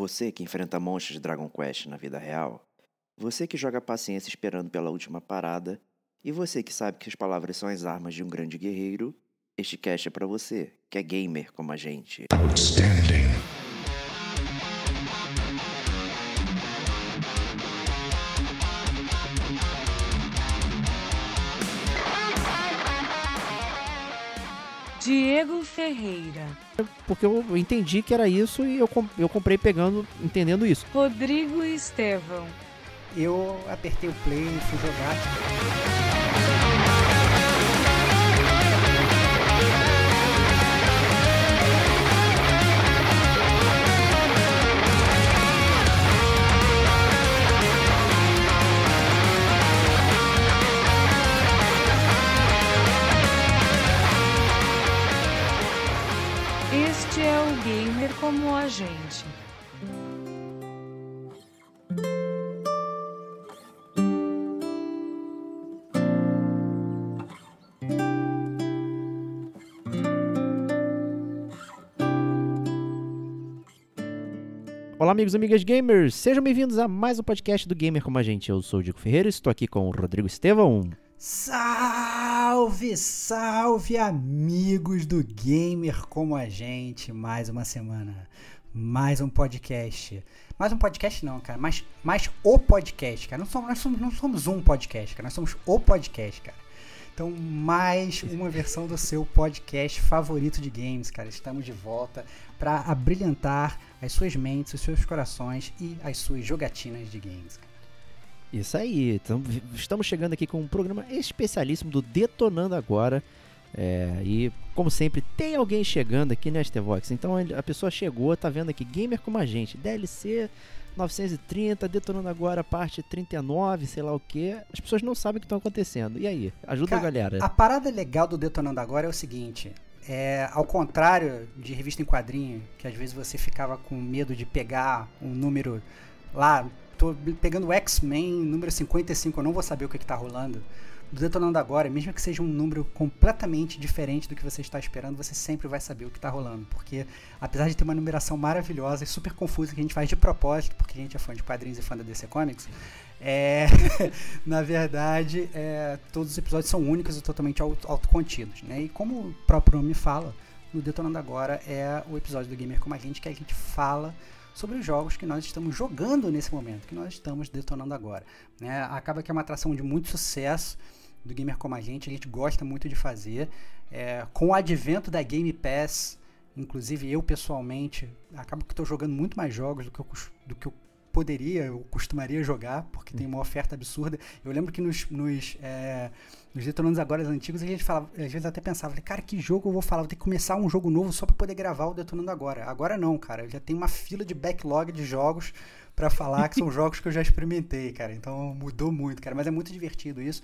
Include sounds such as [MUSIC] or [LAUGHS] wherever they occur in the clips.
Você que enfrenta monstros de Dragon Quest na vida real, você que joga paciência esperando pela última parada, e você que sabe que as palavras são as armas de um grande guerreiro, este cast é para você, que é gamer como a gente. Outstanding. Diego Ferreira, Porque eu entendi que era isso e eu, eu comprei pegando, entendendo isso. Rodrigo Estevão, Eu apertei o play e fui jogar. Como a gente. Olá, amigos e amigas gamers, sejam bem-vindos a mais um podcast do Gamer Como a Gente. Eu sou o Diego Ferreira, estou aqui com o Rodrigo Estevão. Salve, salve amigos do Gamer como a gente. Mais uma semana, mais um podcast. Mais um podcast não, cara, mas mais o podcast, cara. Não somos, nós somos, não somos um podcast, cara. Nós somos o podcast, cara. Então, mais uma versão do seu podcast favorito de games, cara. Estamos de volta para abrilhantar as suas mentes, os seus corações e as suas jogatinas de games. cara. Isso aí, estamos chegando aqui com um programa especialíssimo do Detonando Agora. É, e, como sempre, tem alguém chegando aqui, né, Stevox? Então a pessoa chegou, tá vendo aqui, Gamer como a gente, DLC 930, Detonando Agora, parte 39, sei lá o que. As pessoas não sabem o que estão acontecendo. E aí? Ajuda a Cara, galera. A parada legal do Detonando Agora é o seguinte: é, ao contrário de revista em quadrinho, que às vezes você ficava com medo de pegar um número lá, tô pegando o X-Men número 55, eu não vou saber o que, que tá rolando. Do Detonando Agora, mesmo que seja um número completamente diferente do que você está esperando, você sempre vai saber o que está rolando. Porque, apesar de ter uma numeração maravilhosa e super confusa que a gente faz de propósito, porque a gente é fã de quadrinhos e fã da DC Comics, é, [LAUGHS] na verdade, é, todos os episódios são únicos e totalmente auto- autocontidos. Né? E como o próprio nome fala, no Detonando Agora é o episódio do Gamer Como a Gente, que a gente fala sobre os jogos que nós estamos jogando nesse momento, que nós estamos detonando agora. Né? Acaba que é uma atração de muito sucesso do Gamer Como a Gente, a gente gosta muito de fazer. É, com o advento da Game Pass, inclusive eu pessoalmente, acabo que estou jogando muito mais jogos do que eu, do que eu poderia, eu costumaria jogar, porque tem uma oferta absurda. Eu lembro que nos, nos, é, nos Detonandos Agora antigos, a gente falava, às vezes até pensava, cara, que jogo eu vou falar? Vou ter que começar um jogo novo só para poder gravar o Detonando Agora. Agora não, cara, já tenho uma fila de backlog de jogos para falar que são [LAUGHS] jogos que eu já experimentei, cara. Então mudou muito, cara, mas é muito divertido isso.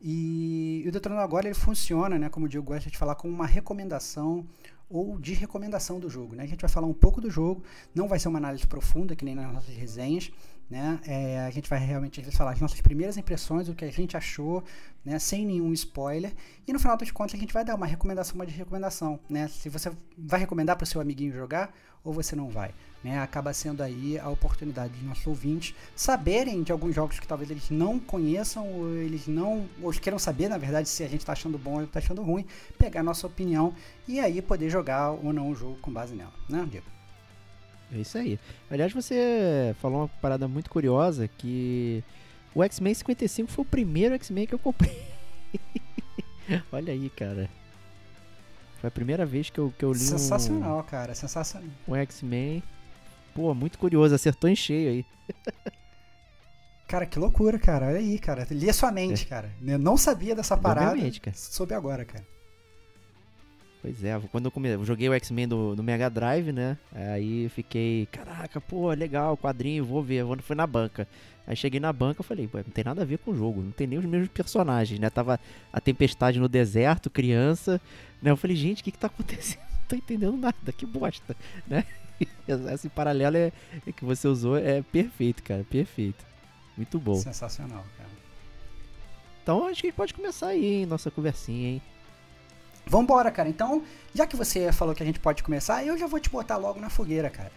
E, e o Detonando Agora ele funciona, né, como o Diego gosta de falar, como uma recomendação ou de recomendação do jogo. Né? A gente vai falar um pouco do jogo, não vai ser uma análise profunda, que nem nas nossas resenhas. Né? É, a gente vai realmente falar as nossas primeiras impressões, o que a gente achou, né? sem nenhum spoiler. E no final das contas a gente vai dar uma recomendação, uma de recomendação. Né? Se você vai recomendar para o seu amiguinho jogar ou você não vai. Né? Acaba sendo aí a oportunidade de nossos ouvintes saberem de alguns jogos que talvez eles não conheçam ou eles não ou queiram saber, na verdade, se a gente está achando bom ou está achando ruim, pegar nossa opinião e aí poder jogar ou não o jogo com base nela, né, Diego? É isso aí. Aliás, você falou uma parada muito curiosa que o X-Men 55 foi o primeiro X-Men que eu comprei. [LAUGHS] Olha aí, cara. Foi a primeira vez que eu, que eu li um- Sensacional, cara, sensacional. um, X-Men. Pô, muito curioso, acertou em cheio aí. Cara, que loucura, cara. Olha aí, cara. Li a sua mente, cara. Eu não sabia dessa parada. Obviamente, cara. Soube agora, cara. Pois é, quando eu, come... eu joguei o X-Men do, do Mega Drive, né? Aí eu fiquei, caraca, pô, legal, quadrinho, vou ver. Vou- Fui na banca. Aí cheguei na banca e falei, pô, não tem nada a ver com o jogo, não tem nem os mesmos personagens, né? Tava a tempestade no deserto, criança, né? Eu falei, gente, o que que tá acontecendo? [LAUGHS] Não tô entendendo nada, que bosta, né? [LAUGHS] Esse paralelo é, é que você usou é perfeito, cara, perfeito. Muito bom. Sensacional, cara. Então acho que a gente pode começar aí, hein, nossa conversinha, hein? Vambora, cara. Então, já que você falou que a gente pode começar, eu já vou te botar logo na fogueira, cara.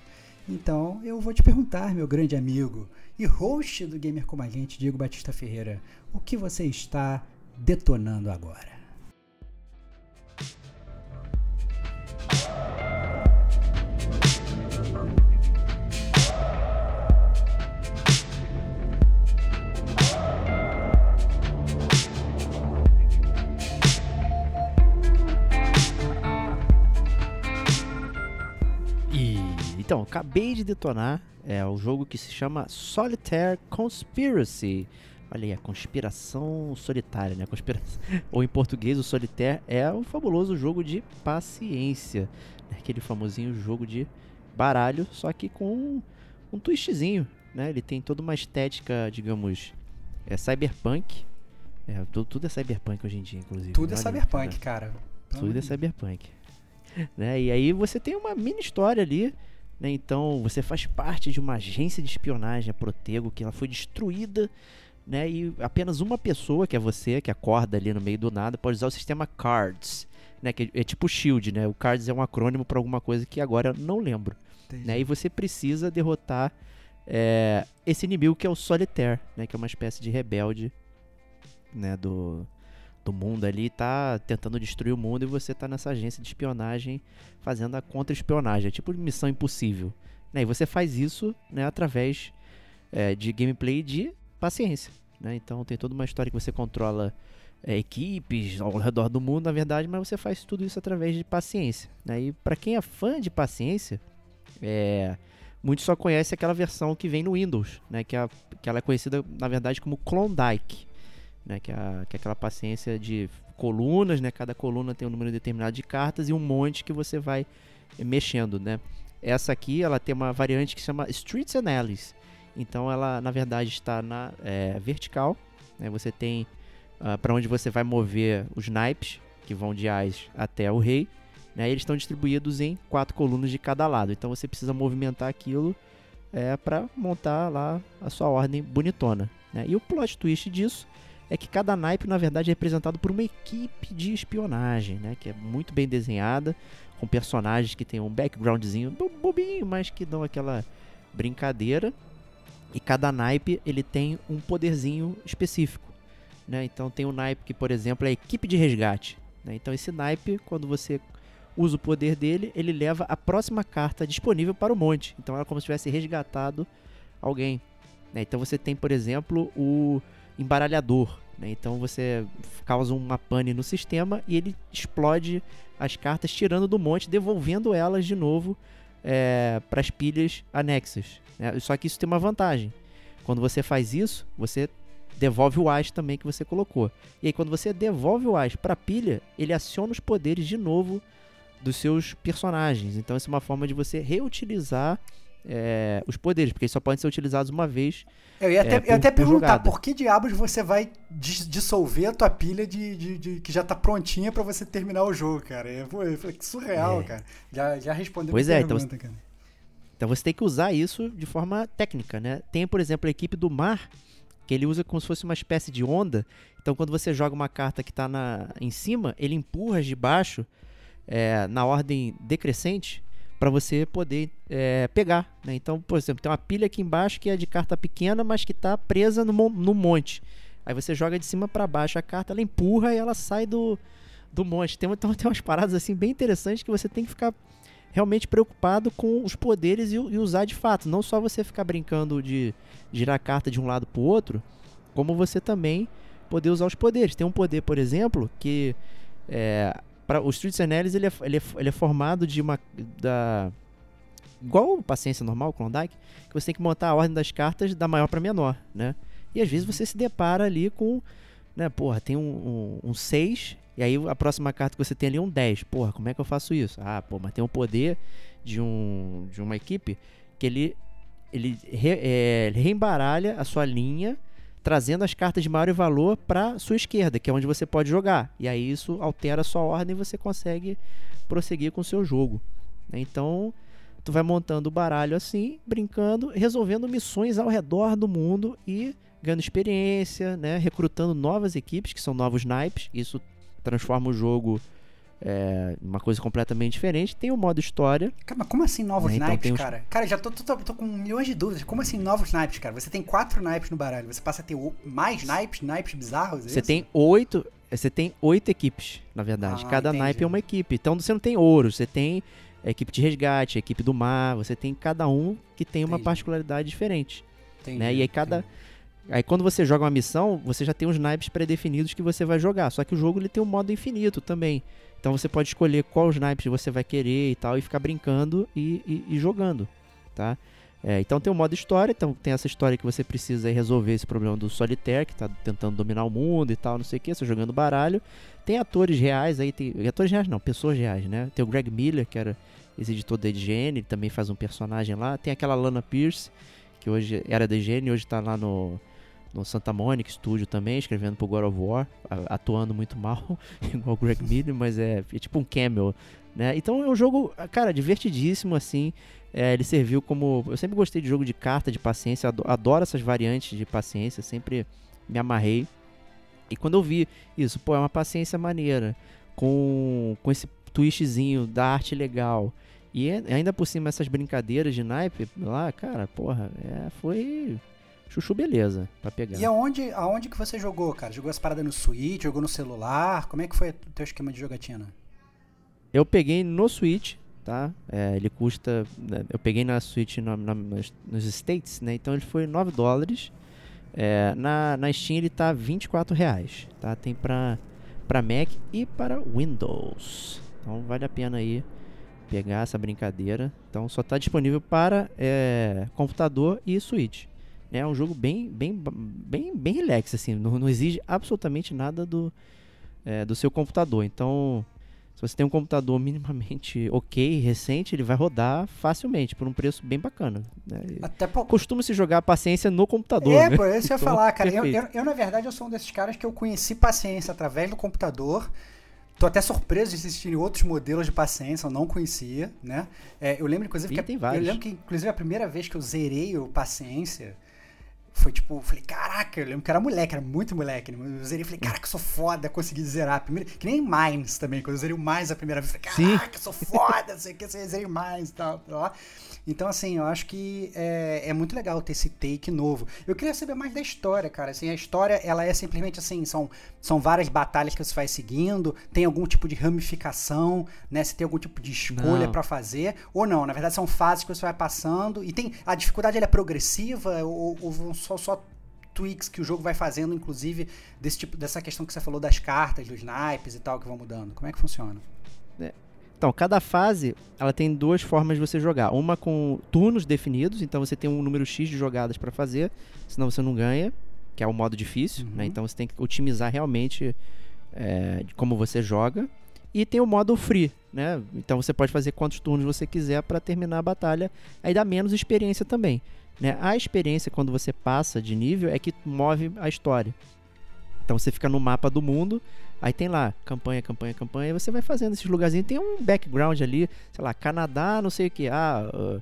Então eu vou te perguntar, meu grande amigo e host do Gamer Como a Gente, Diego Batista Ferreira, o que você está detonando agora? Então, acabei de detonar é o jogo que se chama Solitaire Conspiracy. Olha aí, a conspiração solitária, né? Conspiração. [LAUGHS] Ou em português, o Solitaire é o fabuloso jogo de paciência. Né? Aquele famosinho jogo de baralho, só que com um, um twistzinho, né? Ele tem toda uma estética, digamos, é cyberpunk. É, tudo, tudo é cyberpunk hoje em dia, inclusive. Tudo é Olha, cyberpunk, né? cara. Tudo é cyberpunk. Né? E aí você tem uma mini história ali né? Então você faz parte de uma agência de espionagem, a Protego, que ela foi destruída. Né? E apenas uma pessoa, que é você, que acorda ali no meio do nada, pode usar o sistema CARDS. Né? Que é tipo Shield, né? O CARDS é um acrônimo para alguma coisa que agora eu não lembro. Né? E você precisa derrotar é, esse inimigo que é o Solitaire, né? Que é uma espécie de rebelde né? do, do mundo ali, tá tentando destruir o mundo e você tá nessa agência de espionagem fazendo a contra-espionagem. É tipo missão impossível. Né? E você faz isso né, através é, de gameplay de paciência. Né? Então tem toda uma história que você controla é, equipes ao redor do mundo, na verdade, mas você faz tudo isso através de paciência. Né? E para quem é fã de paciência, é, muitos só conhecem aquela versão que vem no Windows, né? que, é, que ela é conhecida, na verdade, como Klondike né, que, é que é aquela paciência de colunas, né, cada coluna tem um número determinado de cartas e um monte que você vai mexendo, né. Essa aqui, ela tem uma variante que se chama Streets and Alleys, então ela, na verdade, está na é, vertical, né, você tem uh, ah, para onde você vai mover os naipes, que vão de Ás até o Rei, né, eles estão distribuídos em quatro colunas de cada lado, então você precisa movimentar aquilo é, para montar lá a sua ordem bonitona. Né? E o plot twist disso é que cada naipe, na verdade, é representado por uma equipe de espionagem, né? Que é muito bem desenhada, com personagens que tem um backgroundzinho bobinho, mas que dão aquela brincadeira. E cada naipe, ele tem um poderzinho específico, né? Então tem um naipe que, por exemplo, é a equipe de resgate. Né? Então esse naipe, quando você usa o poder dele, ele leva a próxima carta disponível para o monte. Então é como se tivesse resgatado alguém. Né? Então você tem, por exemplo, o embaralhador. Né? Então você causa uma pane no sistema e ele explode as cartas, tirando do monte, devolvendo elas de novo é, para as pilhas anexas. Né? Só que isso tem uma vantagem. Quando você faz isso, você devolve o as também que você colocou. E aí quando você devolve o as para a pilha, ele aciona os poderes de novo dos seus personagens. Então isso é uma forma de você reutilizar é, os poderes, porque eles só podem ser utilizados uma vez. Eu ia até, é, por, eu até por perguntar, jogada. por que diabos você vai dissolver a tua pilha de, de, de que já tá prontinha para você terminar o jogo, cara? Eu, eu falei, que surreal, é. cara. Já, já respondeu pois é, então pergunta, então, cara. Então você tem que usar isso de forma técnica, né? Tem, por exemplo, a equipe do mar, que ele usa como se fosse uma espécie de onda. Então quando você joga uma carta que está na, em cima, ele empurra de baixo é, na ordem decrescente para você poder é, pegar. Né? Então, por exemplo, tem uma pilha aqui embaixo que é de carta pequena, mas que está presa no, no monte. Aí você joga de cima para baixo a carta, ela empurra e ela sai do, do monte. Tem, [LAUGHS] então, tem umas paradas assim bem interessantes que você tem que ficar realmente preocupado com os poderes e, e usar de fato. Não só você ficar brincando de girar a carta de um lado para o outro, como você também poder usar os poderes. Tem um poder, por exemplo, que é, para o Streets Analysis ele é, ele, é, ele é formado de uma da igual paciência normal, Klondike, que você tem que montar a ordem das cartas da maior para menor, né? E às vezes você se depara ali com, né, porra, tem um 6, um, um e aí a próxima carta que você tem ali é um 10. Porra, como é que eu faço isso? Ah, pô, mas tem um poder de, um, de uma equipe que ele, ele, re, é, ele reembaralha a sua linha trazendo as cartas de maior valor para sua esquerda, que é onde você pode jogar. E aí isso altera a sua ordem e você consegue prosseguir com o seu jogo. Né? Então, tu vai montando o baralho assim, brincando, resolvendo missões ao redor do mundo e ganhando experiência, né? recrutando novas equipes, que são novos naipes. Isso transforma o jogo é, uma coisa completamente diferente. Tem o modo história. Cara, mas como assim novos É, então naipes, os- cara? Cara, já tô, tô, tô- tô com milhões de dúvidas. Como assim novos naipes, cara? Você tem quatro naipes no baralho. Você passa a ter mais naipes, naipes bizarros? é Você isso? tem oito. Você tem oito equipes, na verdade. Ah, Cada entendi. naipe é uma equipe. Então você não tem ouro, você tem a equipe de resgate, a equipe do mar, você tem cada um que tem uma Entendi. particularidade diferente. Entendi, né? E aí cada- entendi. Aí quando você joga uma missão, você já tem os naipes pré-definidos que você vai jogar. Só que o jogo ele tem um modo infinito também. Então você pode escolher quais naipes você vai querer e tal, e ficar brincando e, e- e jogando, tá? É, então tem o modo história, então tem essa história que você precisa resolver esse problema do solitaire, que tá tentando dominar o mundo e tal, não sei o que, você jogando baralho. Tem atores reais aí, tem. Atores reais não, pessoas reais, né? Tem o Greg Miller, que era esse editor da IGN, ele também faz um personagem lá. Tem aquela Lana Pierce, que hoje era da IGN, hoje tá lá no, no Santa Monica Studio também, escrevendo pro God of War, atuando muito mal, [LAUGHS] igual o Greg Miller, mas é, é tipo um cameo, né? Então é um jogo, cara, divertidíssimo, assim. É, ele serviu como. Eu sempre gostei de jogo de carta, de paciência, ado- adoro essas variantes de paciência, sempre me amarrei. E quando eu vi isso, pô, é uma paciência maneira, com, com esse twistzinho da arte legal. E ainda por cima essas brincadeiras de naipe lá, cara, porra, é, foi chuchu beleza pra pegar. E aonde, aonde que você jogou, cara? Jogou as paradas no Switch, jogou no celular? Como é que foi o teu esquema de jogatina? Eu peguei no Switch, tá? É, ele custa. né, Eu peguei na Switch na- na- nos, States, né? Então ele foi 9 dólares. É, na, na Steam ele tá 24 reais, tá? Tem pra, pra Mac e para Windows. Então vale a pena aí pegar essa brincadeira. Então só tá disponível para é, computador e Switch. É um jogo bem, bem, bem, bem relax, assim. Não, não exige absolutamente nada do, é, do seu computador. Então, se você tem um computador [LAUGHS] minimamente ok, recente, ele vai rodar facilmente, por um preço bem bacana. né? Até por... Costuma-se jogar paciência no computador. É, né? pô, isso eu ia Então, falar, cara. Eu, eu, eu, na verdade, eu sou um desses caras que eu conheci paciência através do computador. Tô até surpreso de existirem outros modelos de paciência, eu não conhecia, né? É, eu lembro, inclusive, Ih, que a- tem eu lembro que, inclusive, a primeira vez que eu zerei o paciência foi tipo, falei, caraca, eu lembro que era moleque, era muito moleque. né? Eu zerei e falei, caraca, eu sou foda, consegui zerar. a Primeira, que nem Mines também, quando eu zerei o Mines a primeira vez, falei, caraca, eu sou foda, não sei o que, eu zerei Mines e tal, tal. Então, assim, eu acho que é, é muito legal ter esse take novo. Eu queria saber mais da história, cara. Assim, a história, ela é simplesmente assim, são, são várias batalhas que você vai seguindo, tem algum tipo de ramificação, né? Se tem algum tipo de escolha pra fazer, ou não. Na verdade, são fases que você vai passando. E tem. A dificuldade ela é progressiva, ou, ou vão só, só tweaks que o jogo vai fazendo, inclusive, desse tipo, dessa questão que você falou das cartas, dos naipes e tal, que vão mudando. Como é que funciona? Então, cada fase, ela tem duas formas de você jogar. Uma com turnos definidos, então você tem um número X de jogadas para fazer, senão você não ganha, que é o modo difícil, né? Uhum. Então você tem que otimizar realmente é, como você joga. E tem o modo free, né? Então você pode fazer quantos turnos você quiser para terminar a batalha. Aí dá menos experiência também. Né? A experiência, quando você passa de nível, é que move a história. Então você fica no mapa do mundo, aí tem lá campanha, campanha, campanha, e você vai fazendo esses lugarzinhos. Tem um background ali, sei lá, Canadá, não sei o que. Ah, uh,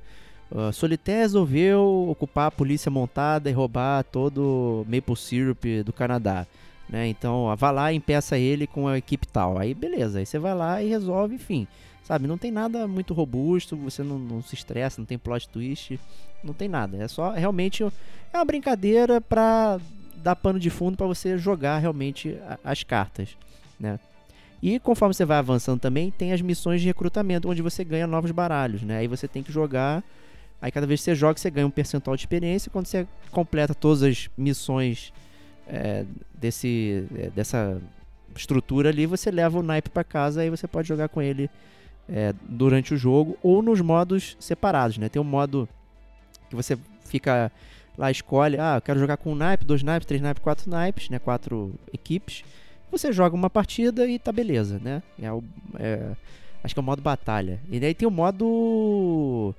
uh, Solitaire resolveu ocupar a polícia montada e roubar todo o maple syrup do Canadá. Né? Então, vá lá e impeça ele com a equipe tal. Aí beleza, aí você vai lá e resolve, enfim. Sabe, não tem nada muito robusto, você não, não se estressa, não tem plot twist, não tem nada. É só realmente é uma brincadeira pra dar pano de fundo pra você jogar realmente as cartas, né? E conforme você vai avançando também, tem as missões de recrutamento, onde você ganha novos baralhos, né? Aí você tem que jogar. Aí cada vez que você joga, você ganha um percentual de experiência. Quando você completa todas as missões é, desse, é, dessa estrutura ali, você leva o naipe pra casa. Aí você pode jogar com ele é, durante o jogo ou nos modos separados, né? Tem um modo que você fica lá escolhe, ah, eu quero jogar com um naipe, dois naipes, três naipes, quatro naipes, né? Quatro equipes. Você joga uma partida e tá beleza, né? É o, é, acho que é o modo batalha. E daí tem o modo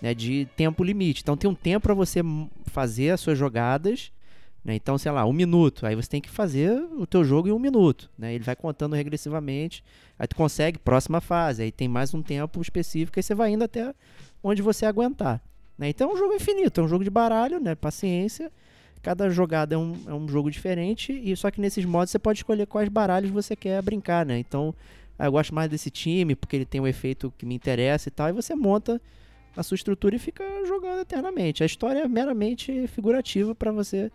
né, de tempo limite. Então tem um tempo para você fazer as suas jogadas. Né? Então, sei lá, um minuto. Aí você tem que fazer o teu jogo em um minuto. Né? Ele vai contando regressivamente. Aí tu consegue, próxima fase. Aí tem mais um tempo específico. Aí você vai indo até onde você aguentar. Né? Então é um jogo infinito. É um jogo de baralho, né? Paciência. Cada jogada é um, é um jogo diferente. E só que nesses modos você pode escolher quais baralhos você quer brincar, né? Então ah, eu gosto mais desse time porque ele tem um efeito que me interessa e tal, e você monta a sua estrutura e fica jogando eternamente. A história é meramente figurativa para você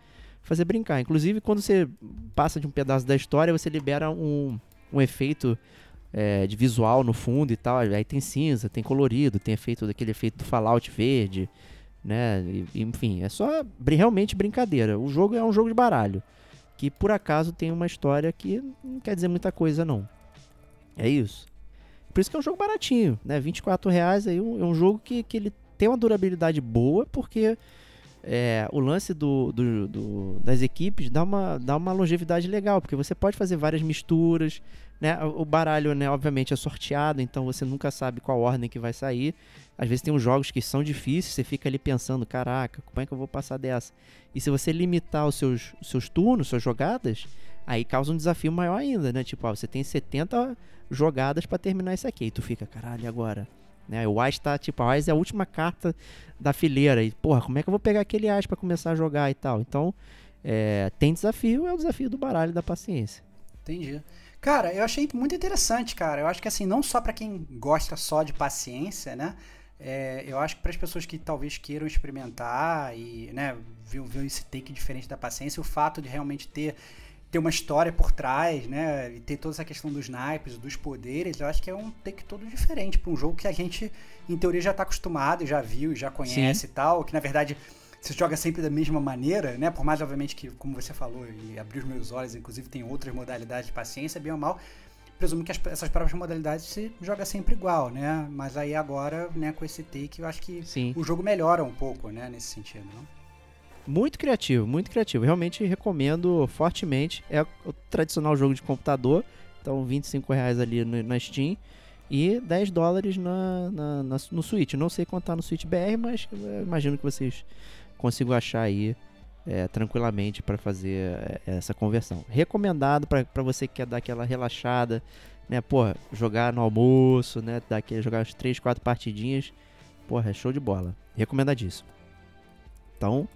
fazer brincar. Inclusive, quando você passa de um pedaço da história, você libera um, um efeito é, de visual no fundo e tal. Aí tem cinza, tem colorido, tem efeito daquele efeito do Fallout verde, né? E, enfim, é só realmente brincadeira. O jogo é um jogo de baralho que por acaso tem uma história que não quer dizer muita coisa não. É isso. Por isso que é um jogo baratinho, né? 24 reais aí é um jogo que, que ele tem uma durabilidade boa porque é, o lance do, do, do, das equipes dá uma, dá uma longevidade legal, porque você pode fazer várias misturas, né? O baralho, né, obviamente, é sorteado, então você nunca sabe qual ordem que vai sair. Às vezes tem uns jogos que são difíceis, você fica ali pensando, caraca, como é que eu vou passar dessa? E se você limitar os seus, seus turnos, suas jogadas, aí causa um desafio maior ainda, né? Tipo, ó, você tem 70 jogadas para terminar isso aqui, e tu fica, caralho, agora? Né? O Ás tá, tipo, a Ás é a última carta da fileira, e porra, como é que eu vou pegar aquele Ás para começar a jogar e tal? Então, é, tem desafio, é o desafio do baralho da paciência. Entendi. Cara, eu achei muito interessante, cara. Eu acho que assim, não só para quem gosta só de paciência, né? É, eu acho que para as pessoas que talvez queiram experimentar e né, ver, ver esse take diferente da paciência, o fato de realmente ter, ter uma história por trás, né? E ter toda essa questão dos naipes, dos poderes, eu acho que é um take todo diferente para um jogo que a gente, em teoria, já está acostumado, já viu, já conhece Sim. e tal. Que na verdade você joga sempre da mesma maneira, né? Por mais, obviamente, que, como você falou, e abriu os meus olhos, inclusive tem outras modalidades de paciência, bem ou mal, presumo que as, essas próprias modalidades se joga sempre igual, né? Mas aí agora, né, com esse take, eu acho que Sim. o jogo melhora um pouco, né, nesse sentido, não? Muito criativo, muito criativo. Realmente recomendo fortemente. É o tradicional jogo de computador, então 25 reais ali no, na Steam e 10 dólares na, na, na, no Switch. Não sei quanto tá no Switch BR, mas imagino que vocês consigo achar aí é, tranquilamente para fazer é, essa conversão. Recomendado para você que quer dar aquela relaxada, né? Pô, jogar no almoço, né? Dar aquele, jogar as 3, 4 partidinhas. Porra, é show de bola. Recomendadíssimo. Então,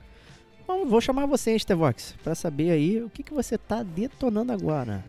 vou chamar você, Estevox, para saber aí o que, que você tá detonando agora.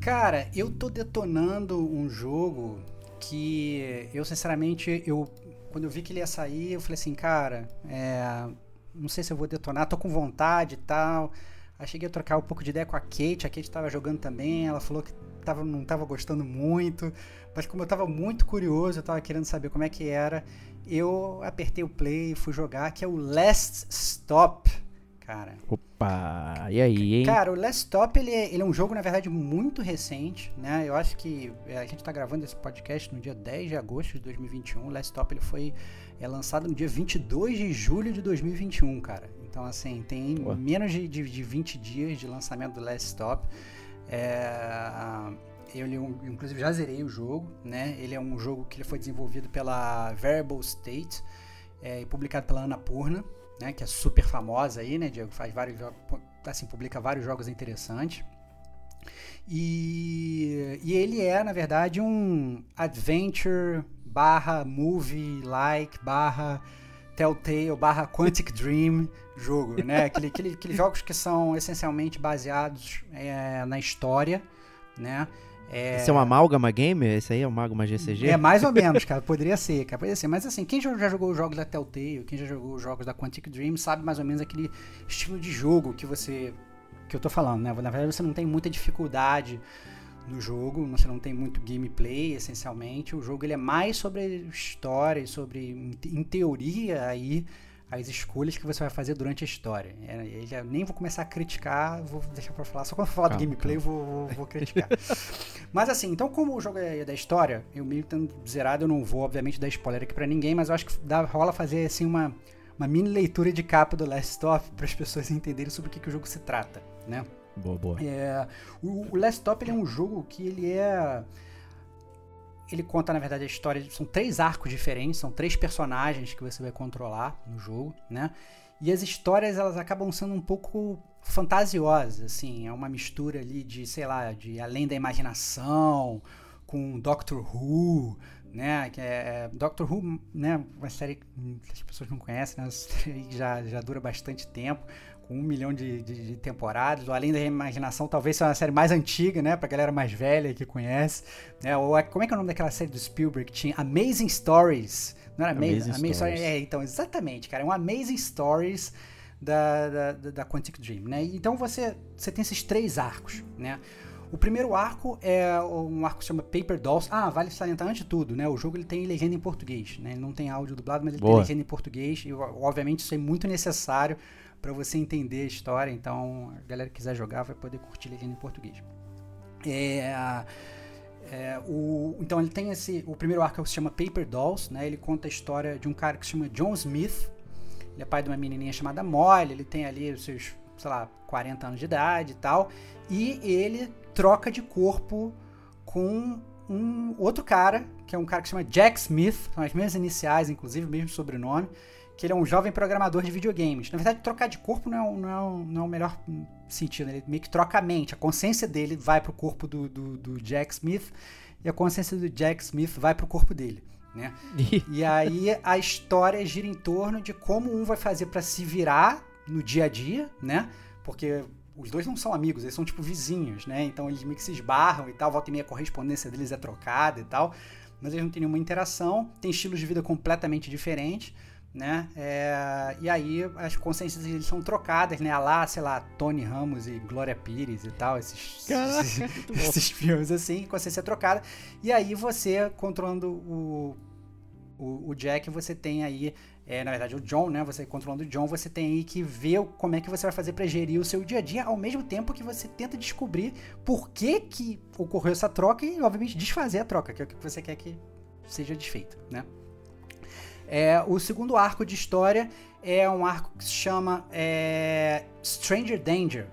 Cara, eu tô detonando um jogo que eu sinceramente eu quando eu vi que ele ia sair, eu falei assim, cara, é, não sei se eu vou detonar, tô com vontade e tal. Aí cheguei a trocar um pouco de ideia com a Kate, a Kate tava jogando também, ela falou que tava, não tava gostando muito, mas como eu tava muito curioso, eu tava querendo saber como é que era, eu apertei o play e fui jogar, que é o Last Stop cara. Opa, e aí, hein? Cara, o Last Stop, ele é, ele é um jogo, na verdade, muito recente, né? Eu acho que é, a gente tá gravando esse podcast no dia 10 de agosto de 2021. O Last Stop, ele foi é, lançado no dia 22 de julho de 2021, cara. Então, assim, tem Pô. menos de, de, de 20 dias de lançamento do Last Stop. É, eu, inclusive, já zerei o jogo, né? Ele é um jogo que ele foi desenvolvido pela Variable State é, e publicado pela Annapurna né, que é super famosa aí, né, Diego? Faz vários assim, publica vários jogos interessantes. E, e ele é, na verdade, um adventure barra movie like barra Telltale barra Quantic Dream jogo, né? [LAUGHS] Aquele, aquele, aqueles jogos que são essencialmente baseados é, na história, né? É... Esse é um amálgama gamer? Esse aí é um amálgama GCG? É, mais ou menos, cara. Poderia ser, cara. Poderia ser. Mas assim, quem já jogou os jogos da Telltale, quem já jogou os jogos da Quantic Dream, sabe mais ou menos aquele estilo de jogo que você... Que eu tô falando, né? Na verdade, você não tem muita dificuldade no jogo, você não tem muito gameplay, essencialmente. O jogo ele é mais sobre história, sobre, em teoria, aí as escolhas que você vai fazer durante a história. É, já nem vou começar a criticar, vou deixar pra falar. Só quando falar calma, do gameplay eu vou, vou, vou criticar. [LAUGHS] mas assim, então como o jogo é da história, eu meio tendo zerado, eu não vou, obviamente, dar spoiler aqui pra ninguém, mas eu acho que dá, rola fazer assim uma, uma mini leitura de capa do Last Stop [LAUGHS] para as pessoas entenderem sobre o que, que o jogo se trata, né? Boa, boa. É, o, o Last Stop ele é um jogo que ele é ele conta, na verdade, a história. São três arcos diferentes, são três personagens que você vai controlar no jogo, né? E as histórias elas acabam sendo um pouco fantasiosas, assim, é uma mistura ali de, sei lá, de além da imaginação, com Doctor Who, né, que é, é Doctor Who, né, uma série que as pessoas não conhecem, né, [LAUGHS] já, já dura bastante tempo, um milhão de, de, de temporadas, o Além da Imaginação talvez seja uma série mais antiga, né, pra galera mais velha que conhece, né, ou como é que é o nome daquela série do Spielberg que tinha Amazing Stories, não era Amazing, Amazing, Amazing Stories? É, então, exatamente, cara, é um Amazing Stories da, da, da Quantic Dream, né, então você, você tem esses três arcos, né, o primeiro arco é um arco que se chama Paper Dolls. Ah, vale salientar antes de tudo, né? O jogo ele tem legenda em português, né? Ele não tem áudio dublado, mas ele Boa. tem legenda em português. E, obviamente, isso é muito necessário para você entender a história. Então, a galera que quiser jogar vai poder curtir legenda em português. É, é, o, então ele tem esse. O primeiro arco se chama Paper Dolls, né? Ele conta a história de um cara que se chama John Smith. Ele é pai de uma menininha chamada Molly. Ele tem ali os seus, sei lá, 40 anos de idade e tal. E ele troca de corpo com um outro cara, que é um cara que se chama Jack Smith, são as mesmas iniciais, inclusive, o mesmo sobrenome que ele é um jovem programador de videogames. Na verdade, trocar de corpo não é, não é, não é o melhor sentido. Né? Ele meio que troca a mente. A consciência dele vai pro corpo do, do, do Jack Smith e a consciência do Jack Smith vai pro corpo dele. Né? [LAUGHS] e aí a história gira em torno de como um vai fazer para se virar no dia a dia, né? Porque os dois não são amigos, eles são tipo vizinhos, né? Então eles meio que se esbarram e tal, volta e meia a correspondência deles é trocada e tal, mas eles não têm nenhuma interação, tem estilos de vida completamente diferentes né? É, e aí as consciências eles são trocadas, né? lá, sei lá, Tony Ramos e Glória Pires e tal, esses, Caraca, esses, [LAUGHS] esses filmes assim, consciência trocada. E aí você, controlando o, o, o Jack, você tem aí, é, na verdade o John, né? Você controlando o John, você tem aí que ver como é que você vai fazer para gerir o seu dia a dia, ao mesmo tempo que você tenta descobrir por que que ocorreu essa troca e, obviamente, desfazer a troca, que é o que você quer que seja desfeito, né? É, o segundo arco de história é um arco que se chama é, Stranger Danger.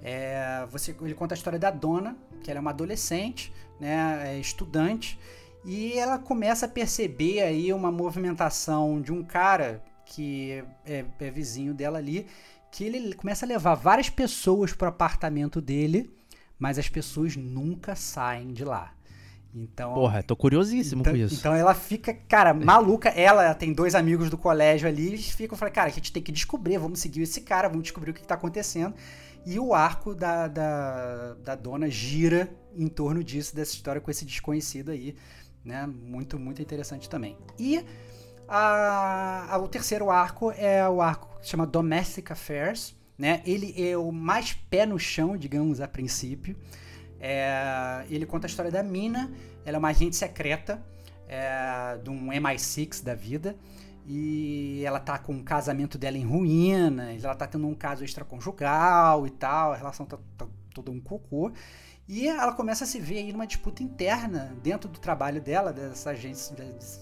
É, você, ele conta a história da dona, que ela é uma adolescente, né, é estudante, e ela começa a perceber aí uma movimentação de um cara que é, é vizinho dela ali, que ele começa a levar várias pessoas para o apartamento dele, mas as pessoas nunca saem de lá. Então, Porra, tô curiosíssimo então, com isso. Então ela fica, cara, maluca. Ela tem dois amigos do colégio ali, eles ficam, falei, cara, a gente tem que descobrir, vamos seguir esse cara, vamos descobrir o que, que tá acontecendo. E o arco da, da, da dona gira em torno disso, dessa história com esse desconhecido aí, né? Muito, muito interessante também. E a, a, o terceiro arco é o arco que se chama Domestic Affairs, né? Ele é o mais pé no chão, digamos, a princípio. É, ele conta a história da Mina, ela é uma agente secreta é, de um MI6 da vida. E ela tá com o casamento dela em ruínas, ela tá tendo um caso extraconjugal e tal, a relação tá, tá toda um cocô. E ela começa a se ver aí numa disputa interna dentro do trabalho dela, dessas agentes,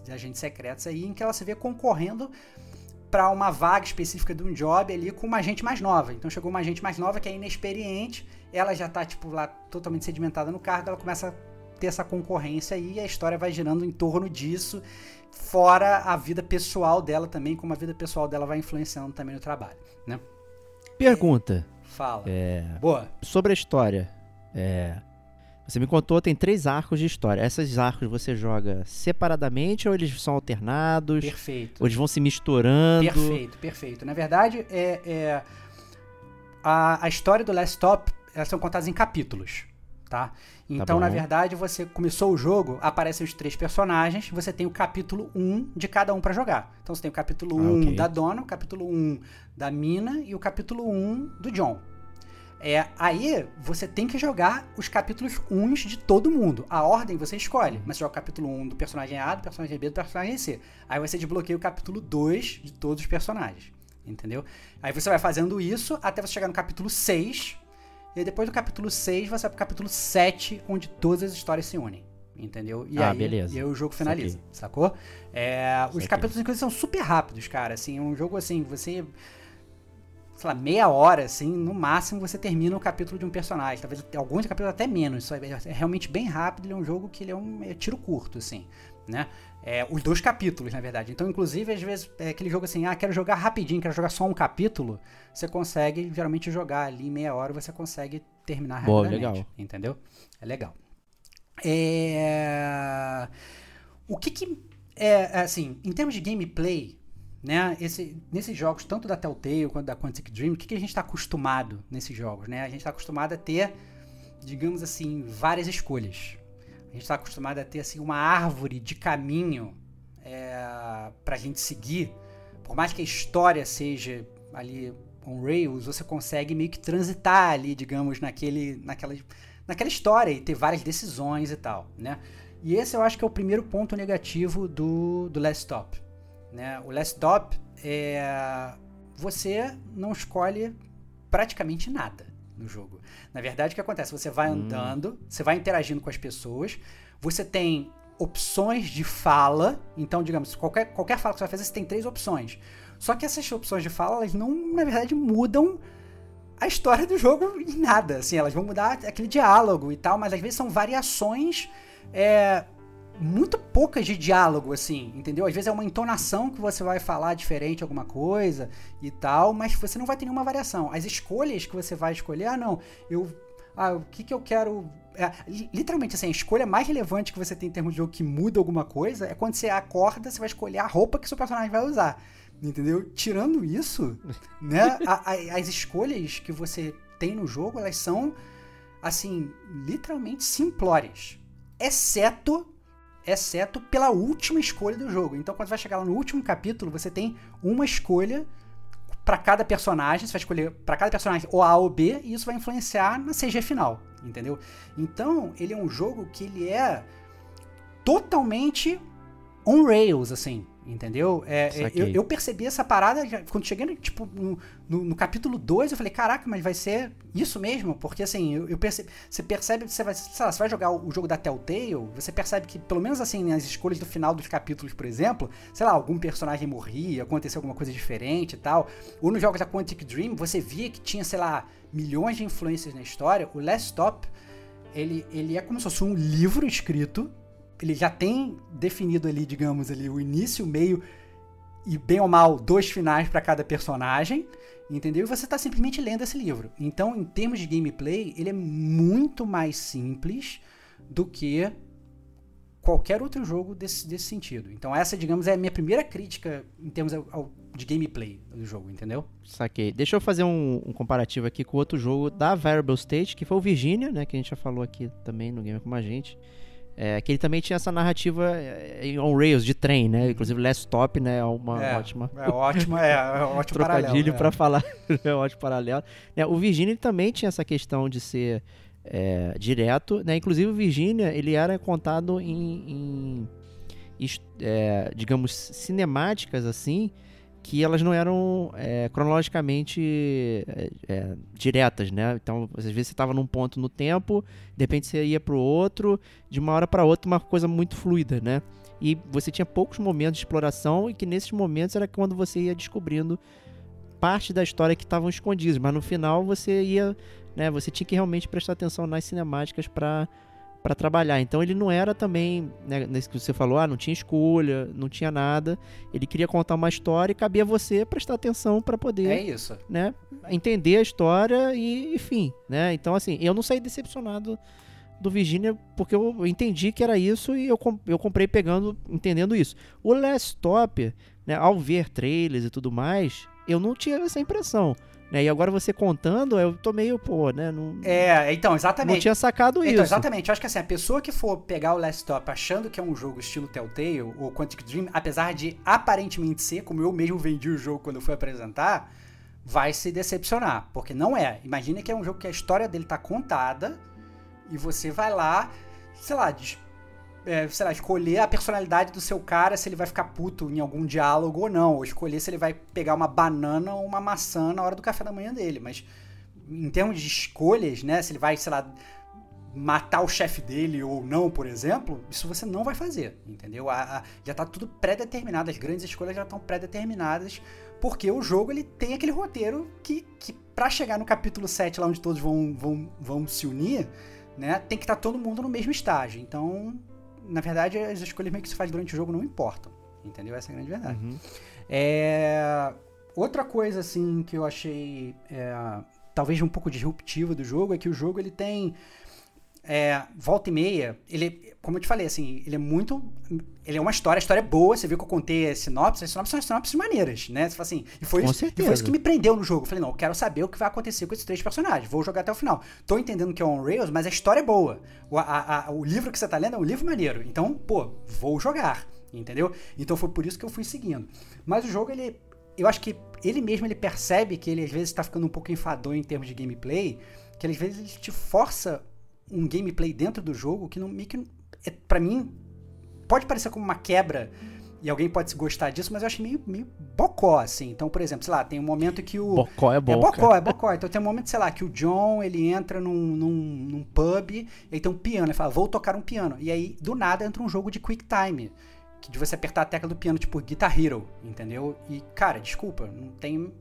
de agentes secretos aí, em que ela se vê concorrendo para uma vaga específica de um job ali com uma gente mais nova. Então chegou uma gente mais nova que é inexperiente, ela já tá tipo lá totalmente sedimentada no cargo, ela começa a ter essa concorrência aí e a história vai girando em torno disso, fora a vida pessoal dela também, como a vida pessoal dela vai influenciando também no trabalho, né? Pergunta. Fala. É, Boa. Sobre a história. É, você me contou, tem três arcos de história. Esses arcos você joga separadamente ou eles são alternados? Perfeito. Ou eles vão se misturando? Perfeito, perfeito. Na verdade, é, é a, a história do Last Stop, elas são contadas em capítulos, tá? Então, tá na verdade, você começou o jogo, aparecem os três personagens, você tem o capítulo 1 de cada um para jogar. Então você tem o capítulo ah, 1 okay. da Donna, o capítulo 1 da Mina e o capítulo 1 do John. É, aí você tem que jogar os capítulos 1 de todo mundo. A ordem você escolhe. Mas você joga o capítulo 1 do personagem A, do personagem B, do personagem C. Aí você desbloqueia o capítulo 2 de todos os personagens. Entendeu? Aí você vai fazendo isso até você chegar no capítulo 6. E depois do capítulo 6, você vai pro capítulo 7, onde todas as histórias se unem. Entendeu? E ah, aí, beleza. E aí o jogo finaliza, sacou? É, os capítulos, inclusive, são super rápidos, cara. Assim, um jogo assim, você sei lá, meia hora, assim, no máximo você termina o capítulo de um personagem. Talvez alguns capítulos até menos. Isso é, é realmente bem rápido. Ele é um jogo que ele é um é tiro curto, assim, né? É, os dois capítulos, na verdade. Então, inclusive, às vezes, é aquele jogo assim, ah, quero jogar rapidinho, quero jogar só um capítulo. Você consegue, geralmente, jogar ali em meia hora, você consegue terminar Boa, rapidamente. legal. Entendeu? É legal. É... O que que... É, assim, em termos de gameplay, né, esse, nesses jogos, tanto da Telltale quanto da Quantic Dream, o que, que a gente está acostumado nesses jogos, né? A gente está acostumado a ter, digamos assim, várias escolhas gente está acostumado a ter assim uma árvore de caminho é, para a gente seguir. Por mais que a história seja ali on rails, você consegue meio que transitar ali, digamos, naquele, naquela, naquela história e ter várias decisões e tal, né? E esse eu acho que é o primeiro ponto negativo do, do Last Stop. Né? O Last Stop é. Você não escolhe praticamente nada no jogo. Na verdade, o que acontece? Você vai hum. andando, você vai interagindo com as pessoas, você tem opções de fala. Então, digamos, qualquer, qualquer fala que você vai fazer, você tem três opções. Só que essas opções de fala, elas não, na verdade, mudam a história do jogo em nada. Assim, elas vão mudar aquele diálogo e tal, mas às vezes são variações é, muito poucas de diálogo, assim, entendeu? Às vezes é uma entonação que você vai falar diferente alguma coisa e tal, mas você não vai ter nenhuma variação. As escolhas que você vai escolher, ah, não, eu. Ah, o que, que eu quero. É, literalmente, assim, a escolha mais relevante que você tem em termos de jogo que muda alguma coisa é quando você acorda, você vai escolher a roupa que seu personagem vai usar. Entendeu? Tirando isso, [LAUGHS] né? A, a, as escolhas que você tem no jogo, elas são, assim, literalmente simplórias. Exceto exceto pela última escolha do jogo. Então, quando vai chegar lá no último capítulo, você tem uma escolha para cada personagem, você vai escolher para cada personagem ou A ou B, e isso vai influenciar na CG final, entendeu? Então, ele é um jogo que ele é totalmente on rails, assim. Entendeu? É, é eu, eu, percebi essa parada quando cheguei no, tipo, no, no, no capítulo 2, eu falei, caraca, mas vai ser isso mesmo? Porque assim, eu, eu percebi, você percebe, você vai, lá, você vai jogar o, o, jogo da Telltale, você percebe que, pelo menos assim, nas escolhas do final dos capítulos, por exemplo, sei lá, algum personagem morria, aconteceu alguma coisa diferente e tal. Ou nos jogos da Quantic Dream, você via que tinha, sei lá, milhões de influências na história. O Last Stop, ele, ele é como se fosse um livro escrito ele já tem definido ali, digamos, ali o início, o meio e bem ou mal dois finais para cada personagem, entendeu? E você está simplesmente lendo esse livro. Então, em termos de gameplay, ele é muito mais simples do que qualquer outro jogo desse, desse sentido. Então, essa, digamos, é a minha primeira crítica em termos ao, ao, de gameplay do jogo, entendeu? Saquei. Deixa eu fazer um, um, comparativo aqui com outro jogo da Variable State, que foi o Virginia, né? Que a gente já falou aqui também no Game com a gente. É, que ele também tinha essa narrativa é, on rails de trem, né? Inclusive Last Stop, né? É uma é, ótima. É ótima, é, é ótimo [LAUGHS] trocadilho para é. falar. [LAUGHS] é um ótimo paralelo. É, o Virginia também tinha essa questão de ser é, direto, né? Inclusive o Virginia ele era contado em, em é, digamos cinemáticas assim que elas não eram é, cronologicamente é, é, diretas, né? Então, às vezes você estava num ponto no tempo, de repente você ia para o outro, de uma hora para outra, uma coisa muito fluida, né? E você tinha poucos momentos de exploração e que nesses momentos era quando você ia descobrindo parte da história que estavam escondidas, mas no final você ia, né? Você tinha que realmente prestar atenção nas cinemáticas para para trabalhar. Então ele não era também, né, nesse que você falou, ah, não tinha escolha, não tinha nada. Ele queria contar uma história e cabia você prestar atenção para poder, é isso, né, entender a história e, enfim, né? Então assim, eu não saí decepcionado do Virginia porque eu entendi que era isso e eu, eu comprei pegando, entendendo isso. O Last Stop, né, ao ver trailers e tudo mais, eu não tinha essa impressão. Né? E agora você contando, eu tô meio, pô, né? Não, é, então, exatamente. Não tinha sacado então, isso. Exatamente. Eu acho que assim, a pessoa que for pegar o Last Stop achando que é um jogo estilo Telltale ou Quantic Dream, apesar de aparentemente ser, como eu mesmo vendi o jogo quando eu fui apresentar, vai se decepcionar. Porque não é. Imagina que é um jogo que a história dele tá contada e você vai lá, sei lá, é, sei lá, escolher a personalidade do seu cara, se ele vai ficar puto em algum diálogo ou não, ou escolher se ele vai pegar uma banana ou uma maçã na hora do café da manhã dele. Mas em termos de escolhas, né, se ele vai, sei lá, matar o chefe dele ou não, por exemplo, isso você não vai fazer, entendeu? A, a, já tá tudo pré-determinado, as grandes escolhas já estão pré-determinadas, porque o jogo ele tem aquele roteiro que, que para chegar no capítulo 7, lá onde todos vão, vão, vão se unir, né, tem que estar tá todo mundo no mesmo estágio. Então, na verdade, as escolhas meio que se faz durante o jogo não importam. Entendeu? Essa é a grande verdade. Uhum. É, outra coisa, assim, que eu achei é, talvez um pouco disruptiva do jogo é que o jogo ele tem é, volta e meia, ele, como eu te falei, assim, ele é muito. Ele é uma história, a história é boa, você viu que eu contei a sinopse, as sinopses são sinopses maneiras, né? Você fala assim, e foi, Com isso, e certeza. foi isso que me prendeu no jogo. Eu falei, não, eu quero saber o que vai acontecer com esses três personagens, vou jogar até o final. Tô entendendo que é on Rails, mas a história é boa. O, a- a- o livro que você tá lendo é um livro maneiro. Então, pô, vou jogar, entendeu? Então foi por isso que eu fui seguindo. Mas o jogo, ele. Eu acho que ele mesmo ele percebe que ele às vezes tá ficando um pouco enfadonho em termos de gameplay, que às vezes ele te força um gameplay dentro do jogo que não meio que é, para mim pode parecer como uma quebra e alguém pode se gostar disso, mas eu acho meio, meio bocó assim. Então, por exemplo, sei lá, tem um momento que o Bocó é bom. é bocó, cara. é bocó. Então tem um momento, sei lá, que o John, ele entra num, num, num pub, e aí tem um piano, ele fala, vou tocar um piano. E aí, do nada, entra um jogo de quick time, que de você apertar a tecla do piano, tipo Guitar Hero, entendeu? E, cara, desculpa, não tem...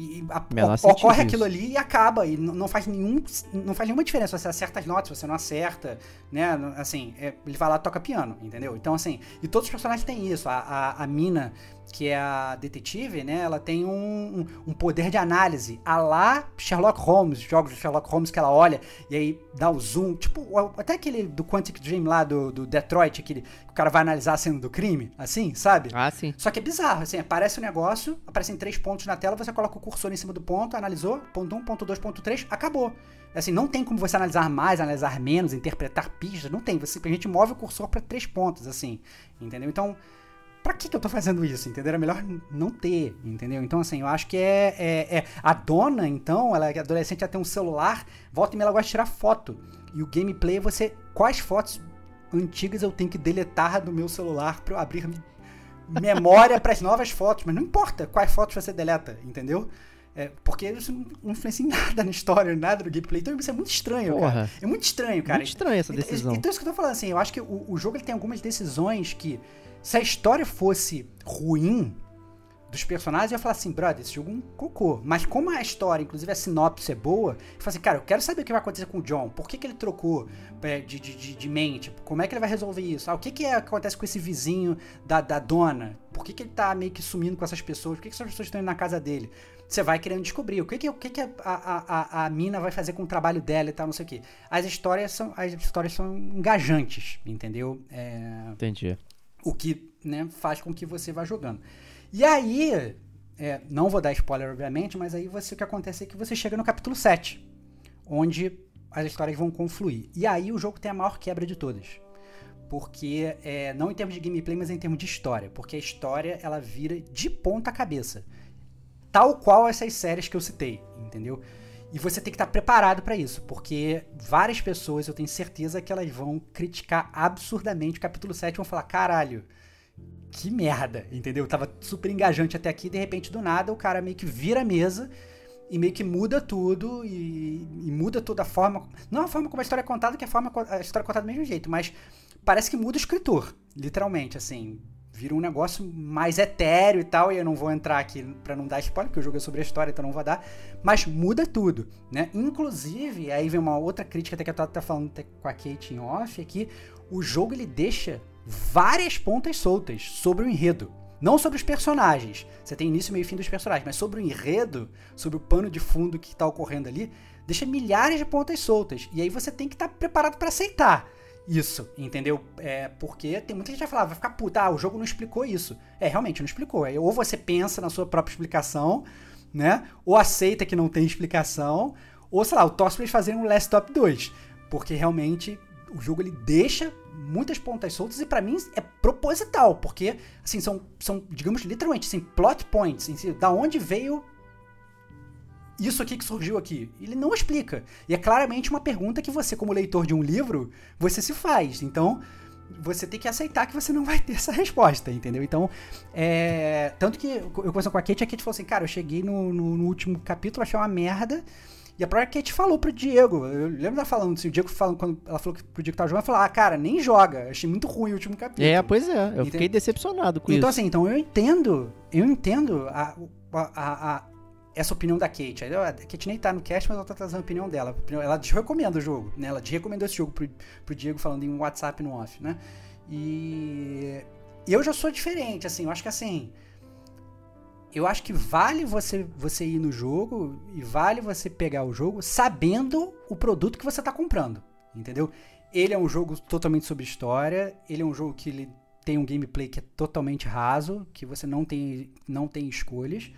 E, a- ocorre isso. aquilo ali e acaba, e não faz nenhum, não faz nenhuma diferença, você acerta as notas, você não acerta, né, assim, é, ele vai lá e toca piano, entendeu? Então, assim, e todos os personagens têm isso, a, a, a mina, que é a detetive, né, ela tem um, um, um poder de análise, a lá Sherlock Holmes, jogos de Sherlock Holmes que ela olha, e aí dá o zoom, tipo, até aquele do Quantic Dream lá, do, do Detroit, aquele, que o cara vai analisar a cena do crime, assim, sabe? Ah, sim. Só que é bizarro, assim, aparece o negócio, aparecem três pontos na tela, você coloca o cursor em cima do ponto, analisou, ponto 1, ponto 2, ponto 3, acabou. Assim, não tem como você analisar mais, analisar menos, interpretar pistas, não tem. Você simplesmente move o cursor para três pontos, assim, entendeu? Então, pra que, que eu tô fazendo isso, entendeu? Era melhor não ter, entendeu? Então, assim, eu acho que é, é, é- A dona, então, ela é adolescente, ela tem um celular, volta e meia ela gosta de tirar foto. E o gameplay é você... Quais fotos antigas eu tenho que deletar do meu celular pra eu abrir [LAUGHS] memória para as novas fotos, mas não importa quais fotos você deleta, entendeu? É, porque isso não influencia em nada na história, nada do gameplay. Então isso é muito estranho, cara. Porra. É muito estranho, cara. Muito estranha essa Então- decisão. Então, isso que eu tô falando, assim, eu acho que o, o jogo ele tem algumas decisões que, se a história fosse ruim dos personagens, eu ia falar assim, brother, esse jogo é um cocô. Mas como a história, inclusive a sinopse é boa, eu falo assim, cara, eu quero saber o que vai acontecer com o John. Por que, que ele trocou é, de, de, de, mente? Como é que ele vai resolver isso? Ah, o que, que, é, acontece com esse vizinho da, da dona? Por que, que ele tá meio que sumindo com essas pessoas? Por que, que essas pessoas estão indo na casa dele? Você vai querendo descobrir o que, que, o que, que a, a, a, a mina vai fazer com o trabalho dela e tal, não sei o que. As histórias são, as histórias são engajantes, entendeu? É, Entendi. O que né, faz com que você vá jogando. E aí, é, não vou dar spoiler, obviamente, mas aí você, o que acontece é que você chega no capítulo 7, onde as histórias vão confluir. E aí o jogo tem a maior quebra de todas. Porque, é, não em termos de gameplay, mas em termos de história. Porque a história, ela vira de ponta cabeça. Tal qual essas séries que eu citei, entendeu? E você tem que estar preparado para isso, porque várias pessoas, eu tenho certeza que elas vão criticar absurdamente o capítulo 7 e vão falar: caralho, que merda, entendeu? Tava super engajante até aqui, de repente, do nada, o cara meio que vira a mesa e meio que muda tudo e, e muda toda a forma. Não a forma como a história é contada, que a, forma, a história é contada do mesmo jeito, mas parece que muda o escritor, literalmente, assim. Vira um negócio mais etéreo e tal, e eu não vou entrar aqui pra não dar spoiler, porque o jogo é sobre a história, então não vou dar, mas muda tudo, né? Inclusive, aí vem uma outra crítica até que eu tava até falando com a Kate em off, é que o jogo ele deixa várias pontas soltas sobre o enredo. Não sobre os personagens. Você tem início, meio e fim dos personagens, mas sobre o enredo, sobre o pano de fundo que tá ocorrendo ali, deixa milhares de pontas soltas. E aí você tem que estar preparado para aceitar isso, entendeu? É, porque tem muita gente que vai falar, vai ficar puta, ah, o jogo não explicou isso. É, realmente não explicou. Aí, ou você pensa na sua própria explicação, né? Ou aceita que não tem explicação, ou sei lá, o torce pra eles fazerem um Last Top 2. Porque realmente o jogo ele deixa muitas pontas soltas e pra mim é proposital, porque assim são, são digamos literalmente assim, plot points, da onde veio isso aqui que surgiu aqui. Ele não explica. E é claramente uma pergunta que você, como leitor de um livro, você se faz. Então, você tem que aceitar que você não vai ter essa resposta, entendeu? Então, é... Tanto que eu conversando com a Kate, a Kate falou assim, cara, eu cheguei no, no, no último capítulo, achei uma merda. E a própria Kate falou pro Diego, eu lembro dela falando, assim, o Diego falando, quando ela falou que pro Diego que tava jogando, ela falou, ah, cara, nem joga, achei muito ruim o último capítulo. É, pois é. Eu Entende? fiquei decepcionado com Então, isso. assim, então eu entendo, eu entendo a, a, a- a- essa opinião da Kate. A Kate nem tá no cast, mas ela tá trazendo a opinião dela. Ela desrecomenda o jogo, né? Ela desrecomendou esse jogo pro, pro Diego falando em WhatsApp no off, né? E eu já sou diferente, assim, eu acho que assim. Eu acho que vale você, você ir no jogo e vale você pegar o jogo sabendo o produto que você tá comprando, entendeu? Ele é um jogo totalmente sobre história, ele é um jogo que tem um gameplay que é totalmente raso, que você não tem, não tem escolhas.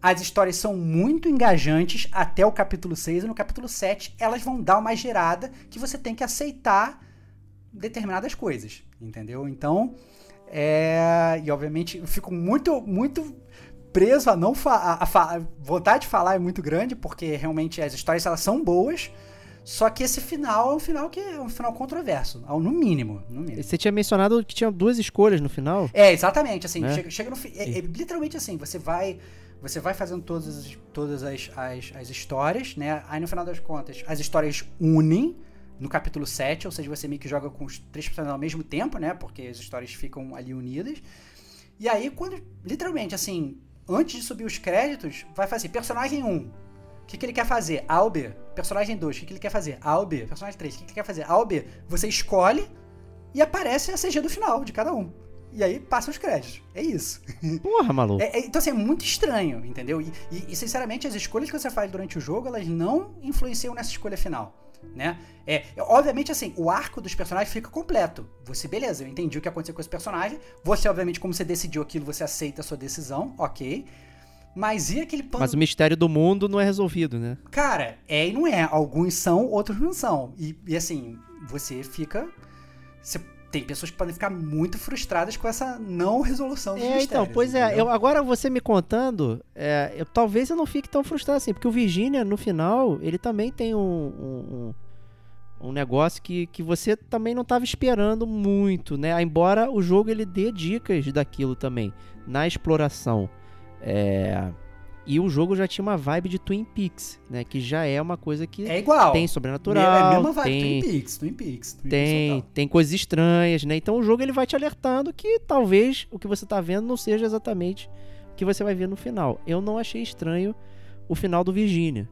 As histórias são muito engajantes até o capítulo 6, e no capítulo 7 elas vão dar uma gerada que você tem que aceitar determinadas coisas, entendeu? Então, é, e obviamente eu fico muito, muito preso a não a, a, vontade de falar é muito grande porque realmente as histórias elas são boas. Só que esse final é um final que é um final controverso, no mínimo, no mínimo. Você tinha mencionado que tinha duas escolhas no final? É, exatamente, assim, né? chega, chega, no é, é, literalmente assim, você vai você vai fazendo todas as, todas as, as, as histórias, né? Aí no final das contas, as histórias unem no capítulo 7, ou seja, você meio que joga com os três personagens ao mesmo tempo, né? Porque as histórias ficam ali unidas. E aí, quando, literalmente, assim, antes de subir os créditos, vai fazer personagem 1. O que, que ele quer fazer? A ou B. Personagem 2, o que, que ele quer fazer? A ou B. Personagem 3, o que, que ele quer fazer? A ou B. Você escolhe e aparece a CG do final de cada um. E aí passa os créditos. É isso. [LAUGHS] Porra, maluco. É, é, então, assim, é muito estranho, entendeu? E, e, e, sinceramente, as escolhas que você faz durante o jogo, elas não influenciam nessa escolha final né? É, obviamente, assim, o arco dos personagens fica completo. Você, beleza, eu entendi o que aconteceu com esse personagem. Você, obviamente, como você decidiu aquilo, você aceita a sua decisão, ok. Mas e aquele pano... Mas o mistério do mundo não é resolvido, né? Cara, é e não é. Alguns são, outros não são. E, e assim, você fica. Você tem pessoas que podem ficar muito frustradas com essa não resolução dos é, Então, pois é, entendeu? é, eu, agora você me contando, é, eu, talvez eu não fique tão frustrado assim, porque o Virginia, no final, ele também tem um, um, um, um negócio que, que você também não estava esperando muito, né? Embora o jogo ele dê dicas daquilo também, na exploração. É e o jogo já tinha uma vibe de Twin Peaks, né? Que já é uma coisa que é igual. tem sobrenatural. É a mesma vibe tem, Twin Peaks, Twin Peaks. Twin tem, Peaks tem coisas estranhas, né? Então o jogo ele vai te alertando que talvez o que você tá vendo não seja exatamente o que você vai ver no final. Eu não achei estranho o final do Virginia,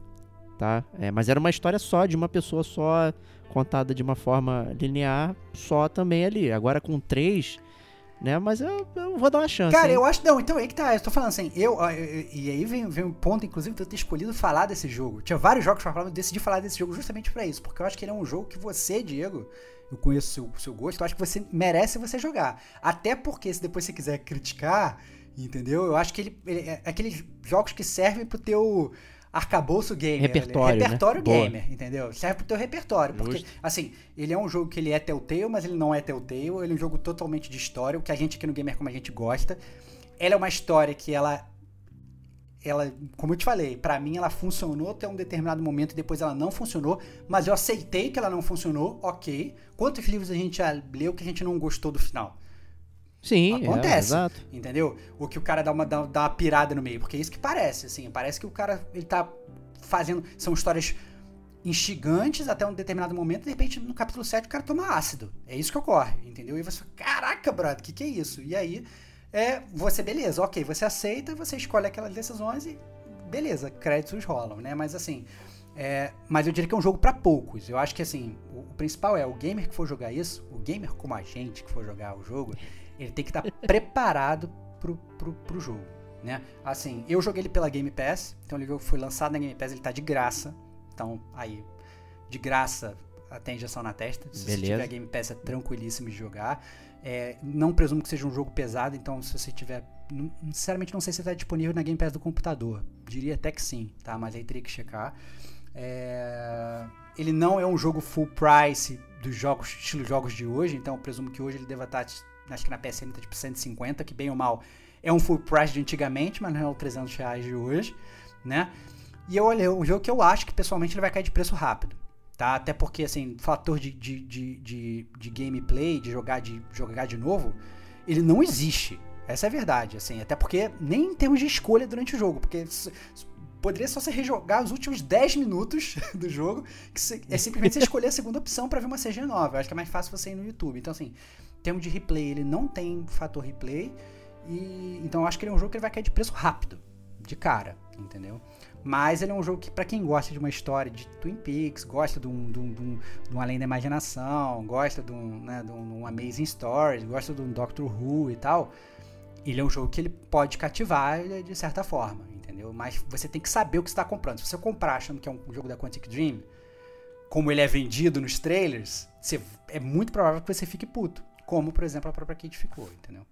tá? É, mas era uma história só, de uma pessoa só, contada de uma forma linear, só também ali. Agora com três né? Mas eu, eu vou dar uma chance. Cara, hein? eu acho. Não, então aí que tá. Eu tô falando assim, eu. E aí vem, vem um ponto, inclusive, de eu ter escolhido falar desse jogo. Tinha vários jogos pra falar, eu decidi falar desse jogo justamente pra isso. Porque eu acho que ele é um jogo que você, Diego, eu conheço o seu, seu gosto, eu acho que você merece você jogar. Até porque, se depois você quiser criticar, entendeu? Eu acho que ele, ele é aqueles jogos que servem pro teu arcabouço gamer. Repertório, né? Repertório né? gamer, Boa. entendeu? Serve pro teu repertório. Justo. Porque, assim, ele é um jogo que ele é Telltale, mas ele não é Telltale. Ele é um jogo totalmente de história, o que a gente aqui no Gamer como a gente gosta. Ela é uma história que ela... Ela, como eu te falei, para mim ela funcionou até um determinado momento e depois ela não funcionou, mas eu aceitei que ela não funcionou, ok. Quantos livros a gente já leu que a gente não gostou do final? Sim, é, acontece. É, entendeu? O que o cara dá uma, dá, dá, uma pirada no meio. Porque é isso que parece, assim. Parece que o cara ele tá fazendo. São histórias instigantes até um determinado momento, e de repente, no capítulo 7, o cara toma ácido. É isso que ocorre, entendeu? E você fala, caraca, brother, o que, que é isso? E aí, é, você, beleza, ok, você aceita, você escolhe aquelas decisões e beleza, créditos rolam, né? Mas assim. É, mas eu diria que é um jogo para poucos. Eu acho que assim, o, o, principal é o gamer que for jogar isso, o gamer como a gente que for jogar o jogo, ele tem que estar tá preparado pro, pro, pro jogo, né? Assim, eu joguei ele pela Game Pass, então ele foi lançado na Game Pass, ele tá de graça. Então, aí, de graça, tem injeção na testa. Se Beleza. você tiver Game Pass, é tranquilíssimo de jogar. É, não presumo que seja um jogo pesado, então se você tiver. Sinceramente, não sei se está disponível na Game Pass do computador. Diria até que sim, tá? Mas aí teria que checar. É, ele não é um jogo full price dos jogos, estilo jogos de hoje, então eu presumo que hoje ele deva estar tá acho que na PSN tá tipo 150, que bem ou mal é um full price de antigamente, mas não é o 300 reais de hoje, né? E eu olhei o jogo que eu acho que pessoalmente ele vai cair de preço rápido, tá? Até porque, assim, fator de, de, de, de, de gameplay, de jogar, de jogar de novo, ele não existe. Essa é a verdade, assim, até porque nem em termos de escolha durante o jogo, porque poderia só você rejogar os últimos 10 minutos [LAUGHS] do jogo, que é simplesmente você escolher a segunda opção para ver uma CG nova. Eu acho que é mais fácil você ir no YouTube. Então, assim, termos de replay, ele não tem fator replay. E, então eu acho que ele é um jogo que ele vai cair de preço rápido, de cara. entendeu? Mas ele é um jogo que, para quem gosta de uma história de Twin Peaks, gosta de um, de um, de um, de um Além da Imaginação, gosta de um, né, de um Amazing Stories, gosta de um Doctor Who e tal, ele é um jogo que ele pode cativar de certa forma, entendeu? Mas você tem que saber o que está comprando. Se você comprar achando que é um jogo da Quantic Dream, como ele é vendido nos trailers, você, é muito provável que você fique puto. Como, por exemplo, a própria Kate ficou, entendeu?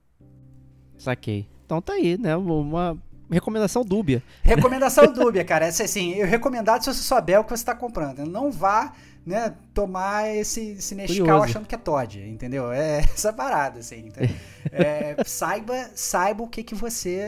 Saquei. Então tá aí, né? Uma recomendação dúbia. Recomendação [LAUGHS] dúbia, cara. Essa, assim, eu recomendado se você souber o que você está comprando. Não vá né, tomar esse, esse Nescau achando que é Todd, entendeu? É [LAUGHS] essa parada, assim. Então, é, saiba, saiba o que, que você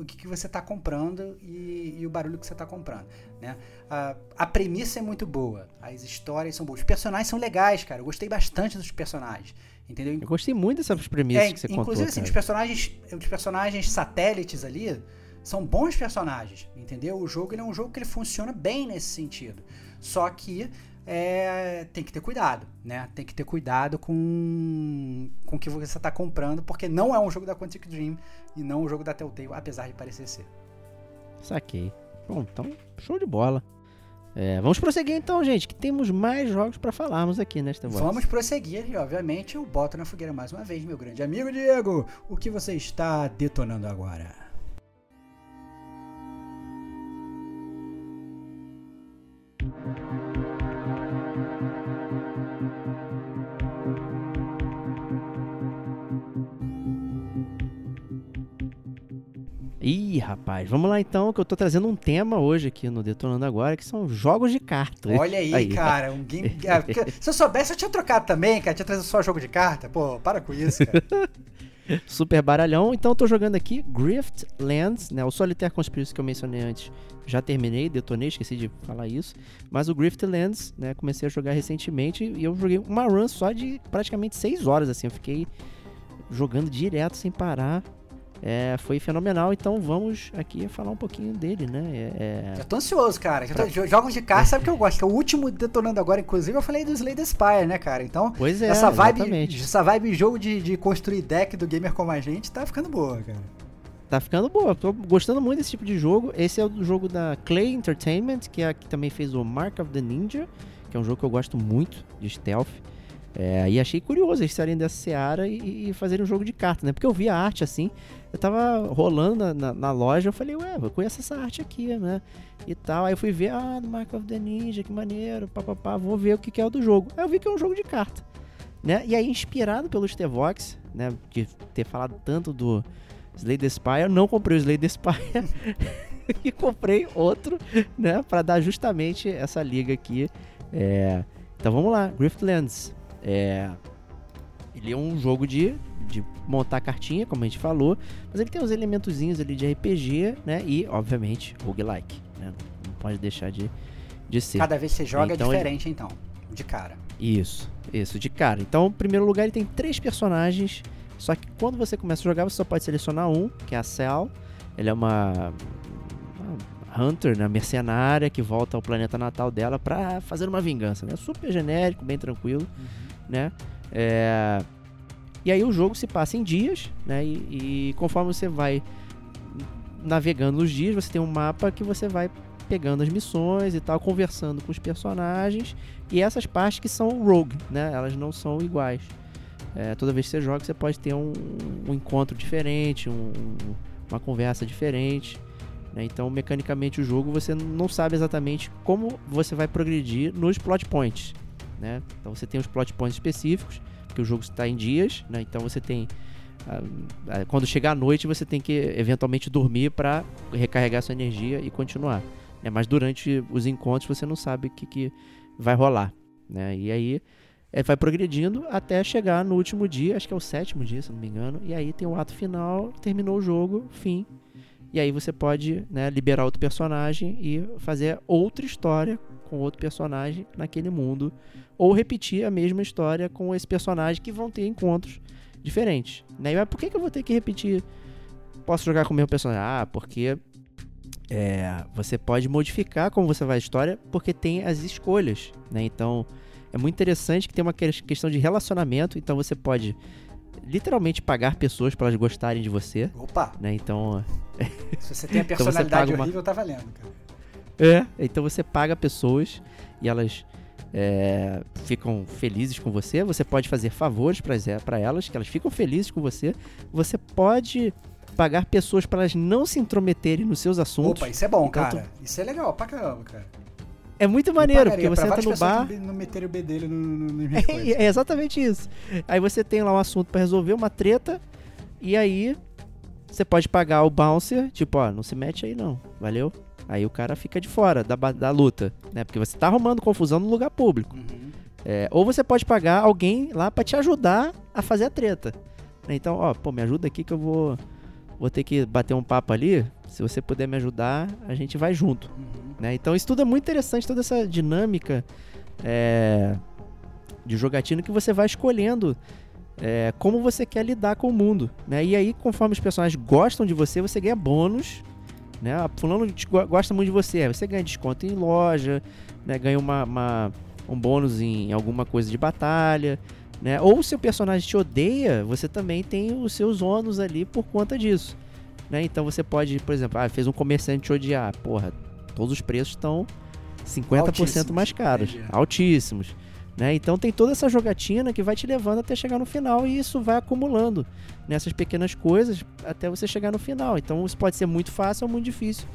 o que, que você está comprando e, e, o barulho que você está comprando, né? A, a premissa é muito boa, as histórias são boas, os personagens são legais, cara. Eu gostei bastante dos personagens. Entendeu? Eu gostei muito dessas premissas é, que você inclusive, contou. Inclusive, assim, os personagens, os personagens satélites ali são bons personagens, entendeu? O jogo ele é um jogo que ele funciona bem nesse sentido. Só que é, tem que ter cuidado, né? Tem que ter cuidado com, com o que você está comprando, porque não é um jogo da Quantic Dream e não um jogo da Telltale, apesar de parecer ser. Saquei. Bom, então, show de bola. É, vamos prosseguir então, gente, que temos mais jogos para falarmos aqui nesta voz. Vamos prosseguir e, obviamente, eu boto na fogueira mais uma vez, meu grande amigo Diego. O que você está detonando agora? Ih, rapaz, vamos lá então, que eu tô trazendo um tema hoje aqui no Detonando Agora, que são jogos de carta. Olha aí, aí. cara, um game... [LAUGHS] É, se eu soubesse, eu tinha trocado também, cara, tinha trazido só jogo de carta. Pô, para com isso, cara. [LAUGHS] Super baralhão. Então eu tô jogando aqui Grift Lands, né? O Solitaire Conspiracy que eu mencionei antes. Já terminei, detonei, esqueci de falar isso. Mas o Grift Lands, né? Comecei a jogar recentemente e eu joguei uma run só de praticamente 6 horas, assim. Eu fiquei jogando direto sem parar. É, foi fenomenal, então vamos aqui falar um pouquinho dele, né? É, é... Eu tô ansioso, cara. Pra... Jogos de carta, sabe o que eu gosto? Que é o último detonando agora, inclusive, eu falei do Slay Spire, né, cara? Então, pois é, essa vibe, exatamente. essa vibe jogo de, de construir deck do gamer como a gente tá ficando boa, cara. Tá ficando boa, tô gostando muito desse tipo de jogo. Esse é o jogo da Clay Entertainment, que, é, que também fez o Mark of the Ninja, que é um jogo que eu gosto muito de stealth. É, e achei curioso eles saírem dessa seara e, e fazerem um jogo de carta, né? Porque eu vi a arte assim, eu tava rolando na, na, na, loja, eu falei, ué, eu conheço essa arte aqui, né? E tal. Aí eu fui ver, ah, do Mark of the Ninja, que maneiro, papapá, vou ver o que, que é o do jogo. Aí eu vi que é um jogo de carta. Né? E aí, inspirado pelo Stevox, né? De ter falado tanto do Slay the Spire, eu não comprei o Slay the Spire. [LAUGHS] e comprei outro, né? Pra dar justamente essa liga aqui. É... Então vamos lá, Griftlands. É, ele é um jogo de, de montar cartinha, como a gente falou, mas ele tem uns elementozinhos ali de RPG, né? E, obviamente, roguelike, né? Não pode deixar de, de ser. Cada vez que você joga é então, é diferente, ele... então, de cara. Isso, isso, de cara. Então, em primeiro lugar, ele tem três personagens, só que quando você começa a jogar, você só pode selecionar um, que é a Cell. Ele é uma, uma Hunter, né, mercenária, que volta ao planeta natal dela para fazer uma vingança, né? Super genérico, bem tranquilo. Uhum né? É... E aí o jogo se passa em dias, né? E, e, conforme você vai navegando nos dias, você tem um mapa que você vai pegando as missões e tal, conversando com os personagens. E essas partes que são rogue, né? Elas não são iguais. É, toda vez que você joga, você pode ter um, um encontro diferente, um, uma conversa diferente. Né? Então, mecanicamente, o jogo você não sabe exatamente como você vai progredir nos plot points né? Então você tem os plot points específicos, porque o jogo está em dias, né? Então você tem uh, quando chegar a noite você tem que eventualmente dormir para recarregar sua energia e continuar. Né? Mas durante os encontros você não sabe o que, que vai rolar, né? E aí é, vai progredindo até chegar no último dia, acho que é o sétimo dia, se não me engano. E aí tem o ato final, terminou o jogo, fim. E aí você pode né, liberar outro personagem e fazer outra história com outro personagem naquele mundo ou repetir a mesma história com esse personagem que vão ter encontros diferentes. Né? Mas por que, que eu vou ter que repetir? Posso jogar com o mesmo personagem? Ah, porque é, você pode modificar como você vai a história, porque tem as escolhas. Né? Então é muito interessante que tem uma questão de relacionamento. Então você pode literalmente pagar pessoas para elas gostarem de você, Opa, né? Então, [LAUGHS] se você tem a Então personalidade uma- horrível, tá valendo, cara. é, então você paga pessoas e elas é, ficam felizes com você. Você pode fazer favores para elas, que elas ficam felizes com você. Você pode pagar pessoas para elas não se intrometerem nos seus assuntos. Opa, isso é bom, Então cara. Isso é legal pra caramba, cara. é muito maneiro, pagaria porque você entra no bar. não meterem o B dele no, no, [LAUGHS] coisas. É, é exatamente isso. Aí você tem lá um assunto pra resolver, uma treta, e aí você pode pagar o bouncer, tipo, ó, não se mete aí não, valeu? Aí o cara fica de fora da, da luta, né? Porque você tá arrumando confusão no lugar público. Uhum. É, ou você pode pagar alguém lá pra te ajudar a fazer a treta. né? Então, ó, pô, me ajuda aqui que eu vou, vou ter que bater um papo ali. Se você puder me ajudar, a gente vai junto Uhum. né? Então isso tudo é muito interessante, toda essa dinâmica é, de jogatina que você vai escolhendo é, como você quer lidar com o mundo, né? E aí, conforme os personagens gostam de você, você ganha bônus, né? Ah, Fulano gosta muito de você, você ganha desconto em loja, né? Ganha uma, uma- um bônus em alguma coisa de batalha, né? Ou se o personagem te odeia, você também tem os seus ônus ali por conta disso, né? Então você pode, por exemplo, ah, fez um comerciante te odiar, porra, todos os preços estão 50% Altíssimos, mais caros, entendi. altíssimos. Né? Então tem toda essa jogatina que vai te levando até chegar no final e isso vai acumulando nessas pequenas coisas até você chegar no final. Então isso pode ser muito fácil ou muito difícil,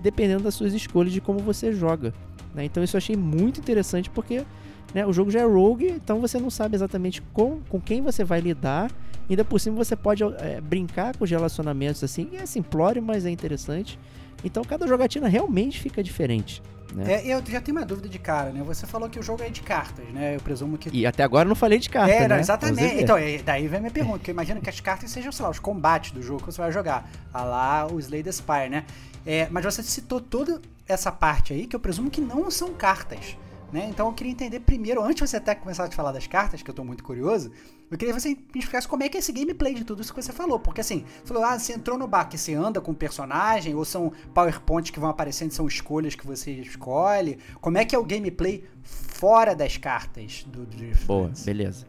dependendo das suas escolhas de como você joga. né? Então isso eu achei muito interessante porque né, o jogo já é rogue, então você não sabe exatamente com, com quem você vai lidar. Ainda por cima você pode é, brincar com os relacionamentos assim, é simplório, mas é interessante. Então cada jogatina realmente fica diferente. Né? É, eu já tenho uma dúvida de cara, né? Você falou que o jogo é de cartas, né? Eu presumo que. E até agora eu não falei de carta, é, não, né? Exatamente. Então, é, daí vem a minha pergunta, porque eu imagino que as cartas sejam, sei lá, os combates do jogo que você vai jogar. A lá o Slay the Spire, né? É, mas você citou toda essa parte aí que eu presumo que não são cartas. Né? Então eu queria entender primeiro, antes de você até começar a te falar das cartas, que eu tô muito curioso, eu queria que você me explicasse como é que é esse gameplay de tudo isso que você falou. Porque assim, você falou, ah, você entrou no bar que você anda com o personagem, ou são PowerPoints que vão aparecendo, são escolhas que você escolhe. Como é que é o gameplay fora das cartas do, Drift Boa, beleza.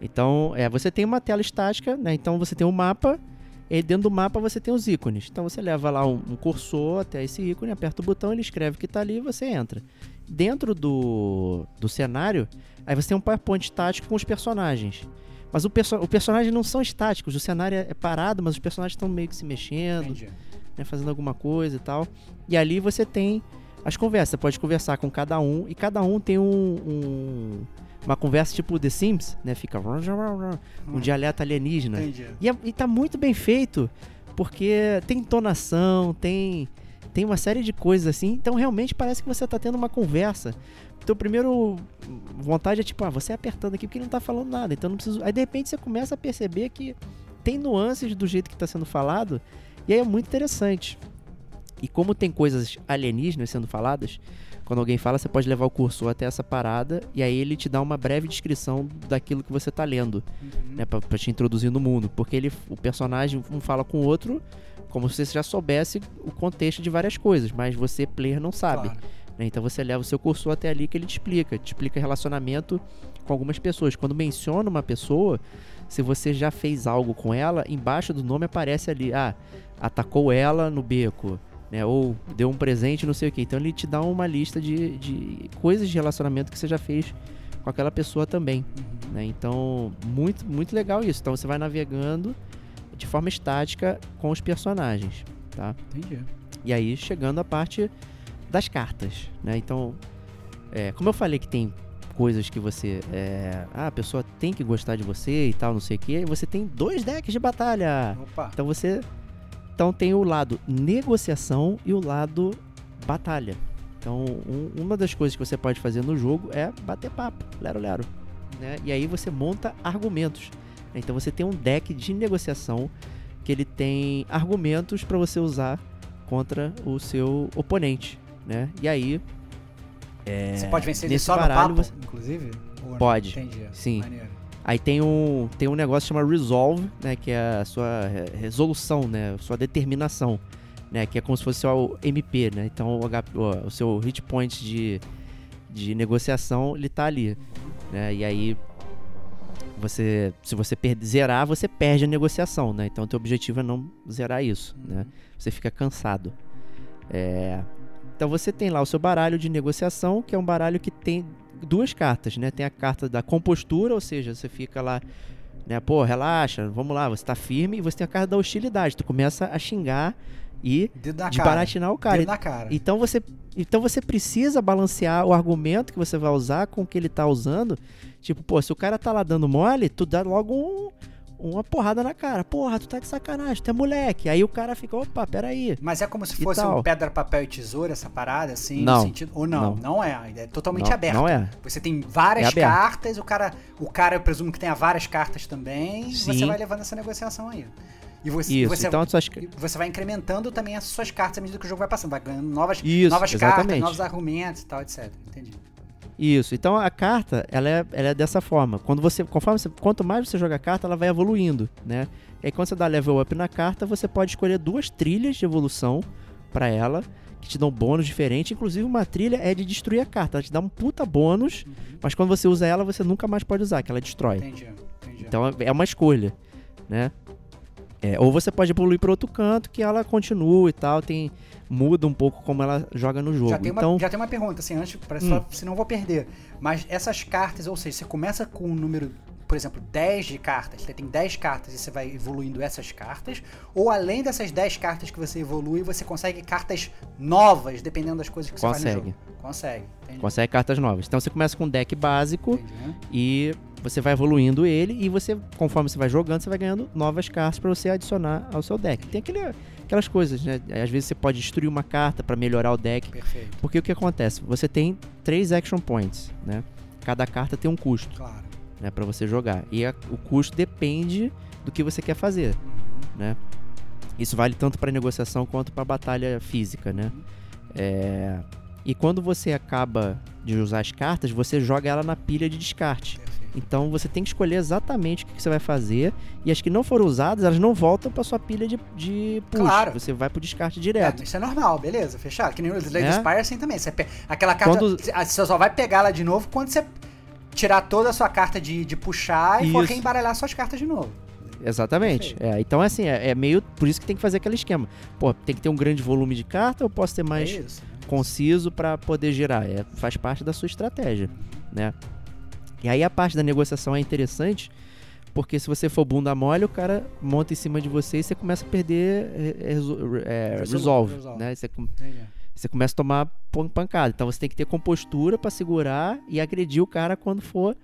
Então, é, você tem uma tela estática, né? Então você tem um mapa, e dentro do mapa você tem os ícones. Então você leva lá um, um cursor até esse ícone, aperta o botão, ele escreve que tá ali e você entra. Dentro do, do cenário, aí você tem um PowerPoint estático com os personagens. Mas o, perso o personagem não são estáticos, o cenário é é parado, mas os personagens estão meio que se mexendo né, fazendo alguma coisa e tal. E ali você tem as conversas. Você pode conversar com cada um e cada um tem um, um- uma conversa tipo The Sims, né? Fica um dialeto alienígena. Entendi. E, é- e tá muito bem feito porque tem entonação, tem tem uma série de coisas assim. Então realmente parece que você tá tendo uma conversa. Então, primeiro vontade é tipo, ah, você apertando aqui porque ele não tá falando nada. Então não preciso. Aí de repente você começa a perceber que tem nuances do jeito que tá sendo falado. E aí é muito interessante. E como tem coisas alienígenas sendo faladas, quando alguém fala, você pode levar o cursor até essa parada e aí ele te dá uma breve descrição daquilo que você tá lendo, Uhum. né, pra, pra te introduzir no mundo, porque ele, o personagem um fala com o outro como se você já soubesse o contexto de várias coisas, mas você player não sabe. Claro. né? Então você leva o seu cursor até ali que ele te explica, te explica relacionamento com algumas pessoas. Quando menciona uma pessoa, se você já fez algo com ela, embaixo do nome aparece ali, ah, atacou ela no beco, né? Ou deu um presente, não sei o que. Então ele te dá uma lista de, de coisas de relacionamento que você já fez com aquela pessoa também. Uhum. né? Então, muito, muito legal isso. Então você vai navegando de forma estática com os personagens, tá? Entendi. E aí chegando a parte das cartas, né? Então, é, como eu falei que tem coisas que você, é, ah, a pessoa tem que gostar de você e tal, não sei o que, você tem dois decks de batalha. Opa. Então você, então tem o lado negociação e o lado batalha. Então, um- uma das coisas que você pode fazer no jogo é bater papo, lero lero, né? E aí você monta argumentos. Então você tem um deck de negociação que ele tem argumentos para você usar contra o seu oponente, né? E aí é, Você pode vencer ele nesse só no baralho papo, você- inclusive? Pode, Entendi. sim. Maneiro. Aí tem um, tem um negócio que chama Resolve, né? Que é a sua re- resolução, né? Sua determinação, né? Que é como se fosse o MP, né? Então o, H- o- seu hit point de, de negociação, ele tá ali, né? E aí você se você per- zerar, você perde a negociação, né? Então, o teu objetivo é não zerar isso, né? Você fica cansado. É, Então, você tem lá o seu baralho de negociação, que é um baralho que tem duas cartas, né? Tem a carta da compostura, ou seja, você fica lá, né? Pô, relaxa, vamos lá, você tá firme. E você tem a carta da hostilidade. Tu começa a xingar e Dedo na cara. desbaratinar o cara. Cara. Então você, então você precisa balancear o argumento que você vai usar com o que ele tá usando. Tipo, pô, se o cara tá lá dando mole, tu dá logo um- uma porrada na cara. Porra, tu tá de sacanagem, tu é moleque. Aí o cara fica, opa, peraí. Mas é como se fosse um pedra, papel e tesoura, essa parada, assim, Não. no sentido. Ou não, não, Não. é. É totalmente Não, aberto. não é. Você tem várias É cartas, o cara, o cara, eu presumo que tenha várias cartas também, e você Sim. vai levando essa negociação aí. E você, Isso, você, então as suas... você vai incrementando também as suas cartas à medida que o jogo vai passando, vai ganhando novas, Isso, novas cartas, novos argumentos e tal, etc. Entendi. Isso. Então a carta, ela é, ela é dessa forma. Quando você, conforme você, quanto mais você joga a carta, ela vai evoluindo, né? E aí quando você dá level up na carta, você pode escolher duas trilhas de evolução pra ela, que te dão bônus diferentes. Inclusive uma trilha é de destruir a carta, ela te dá um puta bônus, mas quando você usa ela, você nunca mais pode usar, que ela destrói. Entendi, entendi. Então é- é uma escolha, né? É, ou você pode evoluir para outro canto que ela continua e tal, tem muda um pouco como ela joga no jogo. Já tem, então, uma, já tem uma pergunta, assim, antes, pra, Hum. só, senão eu vou perder. Mas essas cartas, ou seja, você começa com um número, por exemplo, 10 de cartas, você tem 10 cartas e você vai evoluindo essas cartas, ou além dessas 10 cartas que você evolui, você consegue cartas novas, dependendo das coisas que você faz no Consegue. jogo. Consegue. Entendi. consegue cartas novas. Então você começa com um deck básico Entendi, e você vai evoluindo ele e você, conforme você vai jogando, você vai ganhando novas cartas para você adicionar ao seu deck. Tem aquele, aquelas coisas, né? Às vezes você pode destruir uma carta para melhorar o deck. Perfeito, Porque o que acontece? Você tem três action points, né? Cada carta tem um custo, claro. né, para você jogar. E a- o custo depende do que você quer fazer, né? Isso vale tanto para negociação quanto para batalha física, né? É, E quando você acaba de usar as cartas, você joga ela na pilha de descarte. Então você tem que escolher exatamente o que você vai fazer. E as que não foram usadas, elas não voltam para sua pilha de, de push. Claro. Você vai pro descarte É, direto. isso é normal, beleza, fechado. Que nem o Slay É. Spire assim também. Você Aquela carta. Quando- Você você só vai pegar ela de novo quando você tirar toda a sua carta de, de puxar e for Isso. reembaralhar suas cartas de novo. Exatamente. É, então, assim, é, é meio. Por isso que tem que fazer aquele esquema. Pô, tem que ter um grande volume de carta ou posso ter mais é isso. né? conciso para poder girar? É, faz parte da sua estratégia, né? E aí a parte da negociação é interessante, porque se você for bunda mole, o cara monta em cima de você e você começa a perder é, reso- é, Resolve, né? Você, você começa a tomar pan- pancada. Então você tem que ter compostura para segurar e agredir o cara quando for.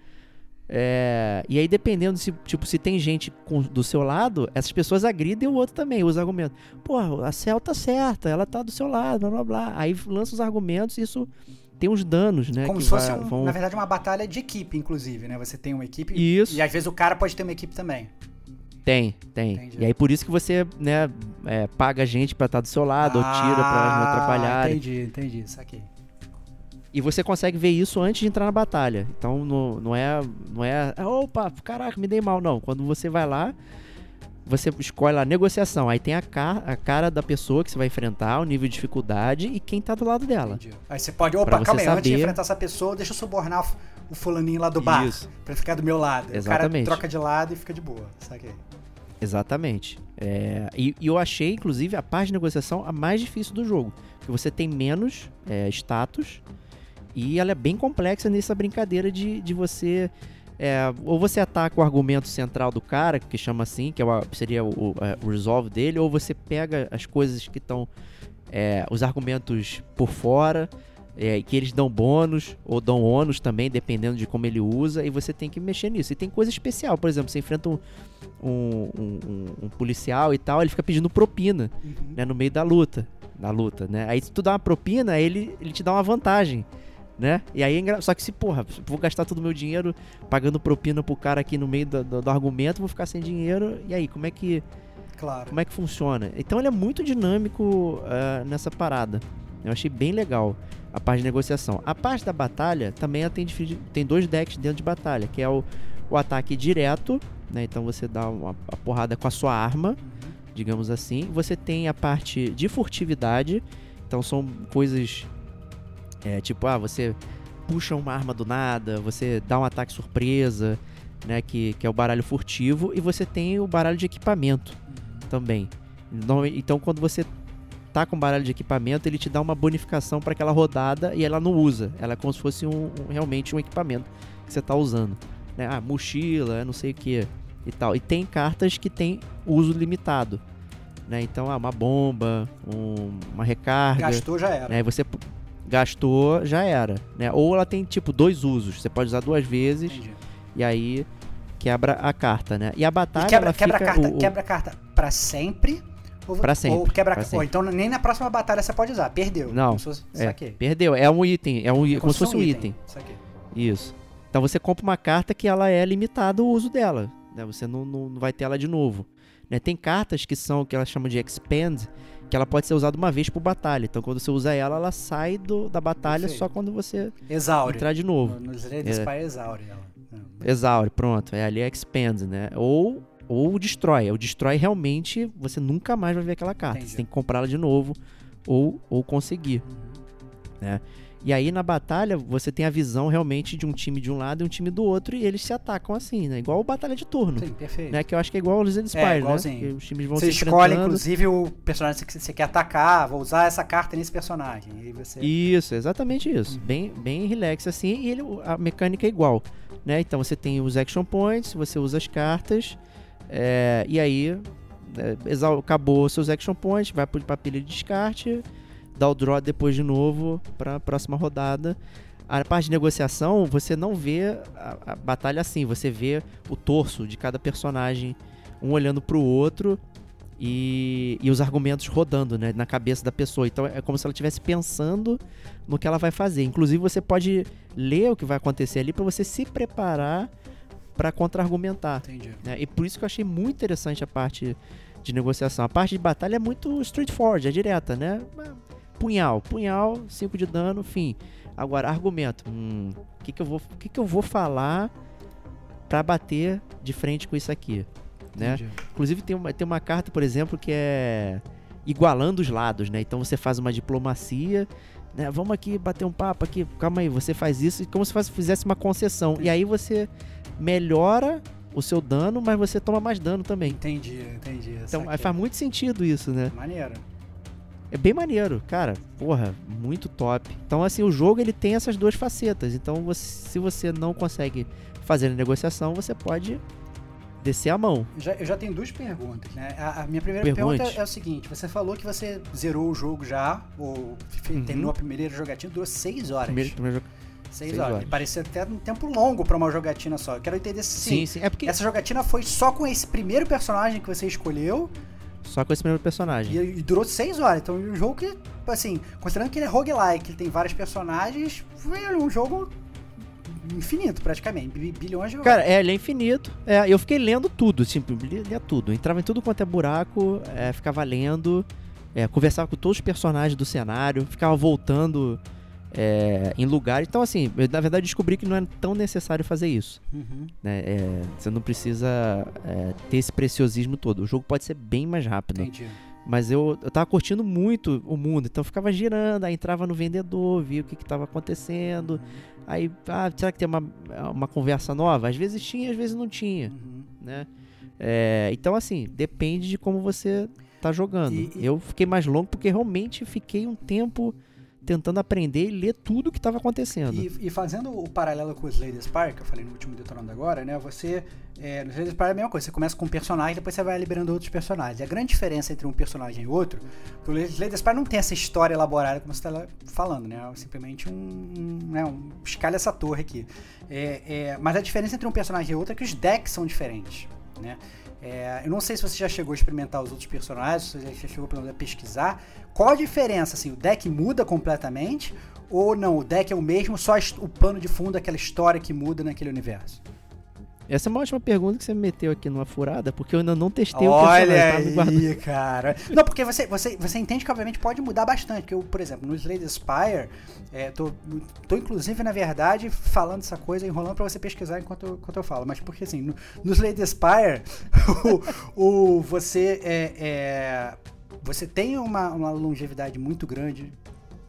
é, E aí, dependendo se, tipo, se tem gente com- do seu lado, essas pessoas agridem o outro também, usa argumentos. Pô, a Cel tá certa, ela tá do seu lado, blá blá blá. Aí lança os argumentos e isso tem uns danos, né? Como que se fosse, vai- um- vão- na verdade, uma batalha de equipe, inclusive, né? Você tem uma equipe Isso. e às vezes o cara pode ter uma equipe também. Tem, tem. Entendi. E aí por isso que você, né, é, paga gente pra estar do seu lado, ou tira pra elas não Ah, atrapalharem. Entendi, entendi, saquei. E você consegue ver isso antes de entrar na batalha. Então não, não é. Não é. "Ah, Opa, caraca, me dei mal. Não. Quando você vai lá, você escolhe lá negociação. Aí tem a, ca a cara da pessoa que você vai enfrentar, o nível de dificuldade e quem tá do lado dela. entendi. Aí você pode, opa, Pra calma aí, antes de saber- enfrentar essa pessoa, deixa eu subornar o fulaninho lá do bar. Isso. Pra ficar do meu lado. Aí O Exatamente. cara troca de lado e fica de boa, saquei. Exatamente. É, e, e eu achei, inclusive, a parte de negociação a mais difícil do jogo. Porque você tem menos é, status e ela é bem complexa nessa brincadeira de, de você. É, ou você ataca o argumento central do cara, que chama assim, que é o- seria o, o, é, o resolve dele, ou você pega as coisas que estão. é, os argumentos por fora, é, que eles dão bônus, ou dão ônus também, dependendo de como ele usa, e você tem que mexer nisso. E tem coisa especial, por exemplo, você enfrenta um, um, um- um- policial e tal, ele fica pedindo propina, né, no meio da luta, da luta, né? Aí se tu dá uma propina, ele, ele te dá uma vantagem, né? E aí, é só que se, porra, vou gastar todo o meu dinheiro pagando propina pro cara aqui no meio do, do- do argumento, vou ficar sem dinheiro, e aí, como é que, Claro. como é que funciona? Então ele é muito dinâmico ah, nessa parada. Eu achei bem legal a parte de negociação. A parte da batalha também tem, tem dois decks dentro de batalha, que é o, o ataque direto, né? Então você dá uma, a porrada com a sua arma, digamos assim. Você tem a parte de furtividade, então são coisas é, tipo, ah, você puxa uma arma do nada, você dá um ataque surpresa. né? Que, que é o baralho furtivo, e você tem o baralho de equipamento também. Normalmente- Então, quando você tá com baralho de equipamento, ele te dá uma bonificação para aquela rodada e ela não usa. Ela é como se fosse um, um- realmente um equipamento que você tá usando. Né? Ah, mochila, não sei o que e tal. E tem cartas que tem uso limitado. Né? Então, ah, uma bomba, um- uma recarga. Gastou, já era. Né? Você gastou, já era. Né? Ou ela tem tipo dois usos. Você pode usar duas vezes Entendi. e aí quebra a carta, né? E a batalha E quebra, quebra, a carta, o- o- quebra a carta pra sempre? Ou, Pra sempre, Ou quebra pra ou sempre. então nem na próxima batalha você pode usar. Perdeu. Não, Como se fosse, é, perdeu. É um item, é um É como se fosse um item. Saquei. Isso. Então você compra uma carta que ela é limitada o uso dela, né? Você não, não, não vai ter ela de novo. Né? Tem cartas que são que ela chama de expand, que ela pode ser usada uma vez por batalha. Então quando você usa ela, ela sai do, da batalha Perfeito. só quando você Exaure. entrar de novo. No- the É. Exaure ela. Exaure, pronto. É ali é expand, né? Ou ou destrói. O destrói realmente você nunca mais vai ver aquela carta. Entendi. Você tem que comprar ela de novo ou ou conseguir. né? E aí na batalha você tem a visão realmente de um time de um lado e um time do outro e eles se atacam assim, né? Igual batalha de turno. Sim, perfeito. Né? Que eu acho que é igual ao Legend É, Spire, né? igualzinho. Que os times vão Você se escolhe, inclusive, o personagem que você quer atacar, vou usar essa carta nesse personagem. E você. Isso, exatamente isso. Uhum. Bem, bem relax assim, e ele, a mecânica é igual, né? Então você tem os action points, você usa as cartas, é, e aí é, acabou seus action points, vai pro- pra pilha de descarte, dá o draw depois de novo pra próxima rodada. A parte de negociação, você não vê a, a batalha assim, você vê o torso de cada personagem, um olhando pro outro e, e os argumentos rodando né, na cabeça da pessoa. Então é como se ela estivesse pensando no que ela vai fazer. Inclusive você pode ler o que vai acontecer ali para você se preparar para contra-argumentar. Né? E por isso que eu achei muito interessante a parte de negociação. A parte de batalha é muito straightforward, é direta, né? Punhal, punhal, 5 de dano, fim. Agora, argumento. Hum, o que, que, eu vou- que, que eu vou falar para bater de frente com isso aqui? Né? Entendi. Inclusive tem uma, tem uma carta, por exemplo, que é igualando os lados, né? Então você faz uma diplomacia, né? Vamos aqui bater um papo aqui, calma aí, você faz isso como se faz- fizesse uma concessão. E aí você melhora o seu dano, mas você toma mais dano também. Entendi, entendi. Então faz muito sentido isso, né? Maneiro. É bem maneiro, cara. Porra, muito top. Então, assim, o jogo ele tem essas duas facetas. Então, você- se você não consegue fazer a negociação, você pode descer a mão. Já- eu já tenho duas perguntas, né? A, a minha primeira Pergunte. pergunta é o seguinte: você falou que você zerou o jogo já, ou Uhum. terminou a primeira jogatina, durou seis horas. Primeiro, primeiro jogo. seis, seis horas. horas. Parecia até um tempo longo pra uma jogatina só. Eu quero entender se Sim, sim. sim. É porque Essa jogatina foi só com esse primeiro personagem que você escolheu só com esse primeiro personagem. e, e durou seis horas. Então, um jogo que, assim, considerando que ele é roguelike, ele tem vários personagens, foi um jogo infinito praticamente. bi- Bilhões de Cara, é, ele é infinito. É, eu fiquei lendo tudo, tipo, lia, lia tudo. Entrava em tudo quanto é buraco, é, ficava lendo, é, conversava com todos os personagens do cenário, ficava voltando é, em lugares. Então, assim, eu, na verdade descobri que não é tão necessário fazer isso. Uhum. né? É, você não precisa é, ter esse preciosismo todo. O jogo pode ser bem mais rápido. Entendi. Mas eu, eu tava curtindo muito o mundo, então eu ficava girando, aí entrava no vendedor, via o que que tava acontecendo. Aí, ah, será que tem uma, uma conversa nova? Às vezes tinha, às vezes não tinha, Uhum. né? É, então, assim, depende de como você tá jogando. E- Eu fiquei mais longo porque realmente fiquei um tempo tentando aprender e ler tudo o que tava acontecendo. E, e fazendo o paralelo com o Slay the Spire, que eu falei no último detonando agora, né? Você. É, no Spire é a mesma coisa. Você começa com um personagem, depois você vai liberando outros personagens. A grande diferença entre um personagem e outro, que o Slay the Spire não tem essa história elaborada como você está falando, né? É simplesmente um. um, né, um escalha essa torre aqui. É, é, mas a diferença entre um personagem e outro é que os decks são diferentes, né? É, eu não sei se você já chegou a experimentar os outros personagens, se você já chegou pelo menos a pesquisar. Qual a diferença? Assim, o deck muda completamente ou não? O deck é o mesmo, só o pano de fundo, aquela história que muda naquele universo? Essa é uma ótima pergunta que você me meteu aqui numa furada, porque eu ainda não testei o Olha personagem. tava me guardando. aí, cara. Não, porque você, você, você entende que obviamente pode mudar bastante. Porque eu, por exemplo, no Slay the Spire, é, tô, tô inclusive, na verdade, falando essa coisa, enrolando pra você pesquisar enquanto, eu- enquanto eu falo. Mas porque assim, no, no Slay the Spire, [LAUGHS] o, o- você é, é, você tem uma, uma longevidade muito grande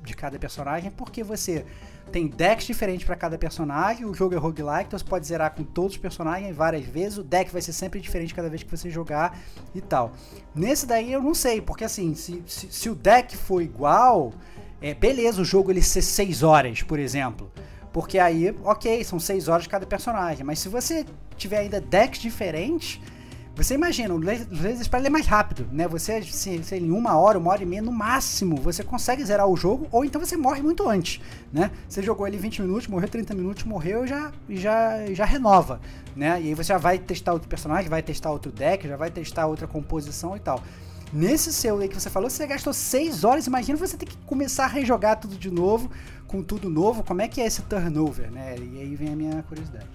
de cada personagem, porque você tem decks diferentes para cada personagem, o jogo é roguelike, então você pode zerar com todos os personagens várias vezes, o deck vai ser sempre diferente cada vez que você jogar e tal. Nesse daí eu não sei, porque assim, se, se, se o deck for igual, é, beleza o jogo ele ser 6 horas, por exemplo. Porque aí, ok, são 6 horas cada personagem. Mas se você tiver ainda decks diferentes, você imagina, o Laser Spell é mais rápido, né? Você, se, se, em uma hora, uma hora e meia, no máximo, você consegue zerar o jogo, ou então você morre muito antes, né? Você jogou ali 20 minutos, morreu 30 minutos, morreu e já, já, já renova, né? E aí você já vai testar outro personagem, vai testar outro deck, já vai testar outra composição e tal. Nesse seu aí que você falou, você gastou 6 horas, imagina você ter que começar a rejogar tudo de novo, com tudo novo, como é que é esse turnover, né? E aí vem a minha curiosidade.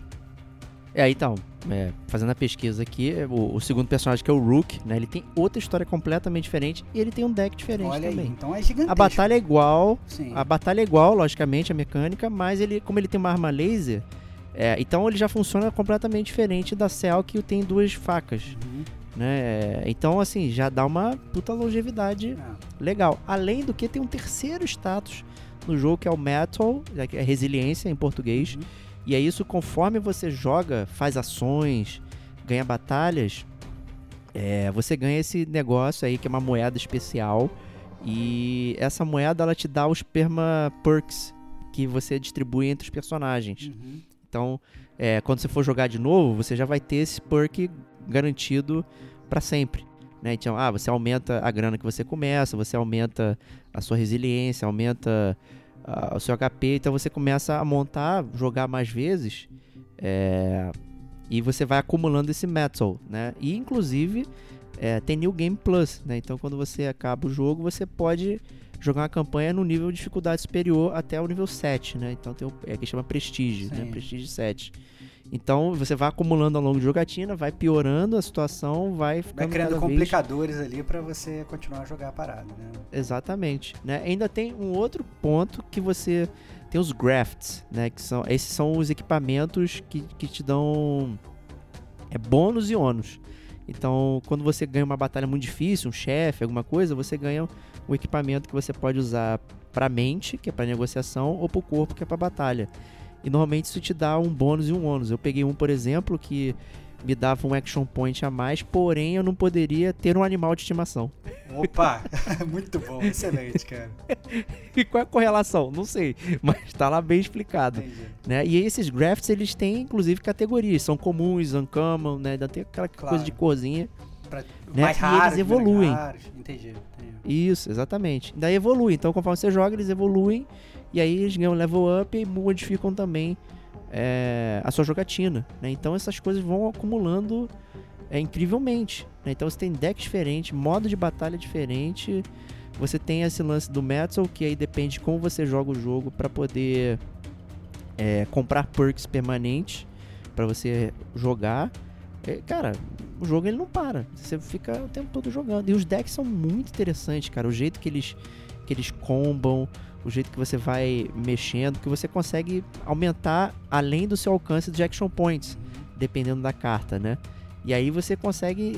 É, então, é, fazendo a pesquisa aqui, o, o, segundo personagem que é o Rook, né? Ele tem outra história completamente diferente e ele tem um deck diferente Olha também. Aí, então é gigantesco. A batalha é igual, Sim. a batalha é igual, logicamente, a mecânica, mas ele, como ele tem uma arma laser, é, então ele já funciona completamente diferente da Cell que tem duas facas. Uhum. Né? Então, assim, já dá uma puta longevidade é. legal. Além do que tem um terceiro status no jogo que é o Metal, é resiliência em português. Uhum e é isso conforme você joga, faz ações, ganha batalhas, é, você ganha esse negócio aí que é uma moeda especial. E essa moeda ela te dá os perma perks que você distribui entre os personagens. Uhum. Então, é, quando você for jogar de novo, você já vai ter esse perk garantido para sempre. Né? Então, ah, você aumenta a grana que você começa, você aumenta a sua resiliência, aumenta uh, o seu HP, então você começa a montar, jogar mais vezes, é, e você vai acumulando esse metal, né? E inclusive é, tem New Game Plus, né? Então quando você acaba o jogo, você pode jogar uma campanha no nível de dificuldade superior até o nível 7, né? Então tem o é, que chama Prestige, né? Prestige 7. Então você vai acumulando ao longo de jogatina, vai piorando a situação, vai ficando vai criando complicadores vez... ali para você continuar a jogar a parada, né? Exatamente, né? Ainda tem um outro ponto que você tem os grafts, né? Que são esses são os equipamentos que, que te dão é bônus e ônus. Então, quando você ganha uma batalha muito difícil, um chefe, alguma coisa, você ganha um equipamento que você pode usar para mente, que é para negociação, ou para o corpo, que é para batalha. E normalmente isso te dá um bônus e um ônus. Eu peguei um, por exemplo, que me dava um action point a mais, porém eu não poderia ter um animal de estimação. Opa! [LAUGHS] [LAUGHS] Muito bom, excelente, cara. [LAUGHS] e qual é a correlação? Não sei, mas tá lá bem explicado. Né? E esses grafts, eles têm inclusive categorias, são comuns, uncommon, né? Ainda tem aquela claro. coisa de corzinha. Pra... Né? Mais e eles evoluem. Entendi, entendi. Isso, exatamente. Daí evolui. Então, conforme você joga, eles evoluem e aí eles ganham level up e modificam também é, a sua jogatina. Né? Então essas coisas vão acumulando é, incrivelmente. Né? Então você tem deck diferente, modo de batalha diferente. Você tem esse lance do Metal, que aí depende de como você joga o jogo para poder é, comprar perks permanentes para você jogar. É, cara, o jogo ele não para. Você fica o tempo todo jogando. E os decks são muito interessantes, cara. O jeito que eles, que eles combam, o jeito que você vai mexendo, que você consegue aumentar além do seu alcance de action points, dependendo da carta, né? E aí você consegue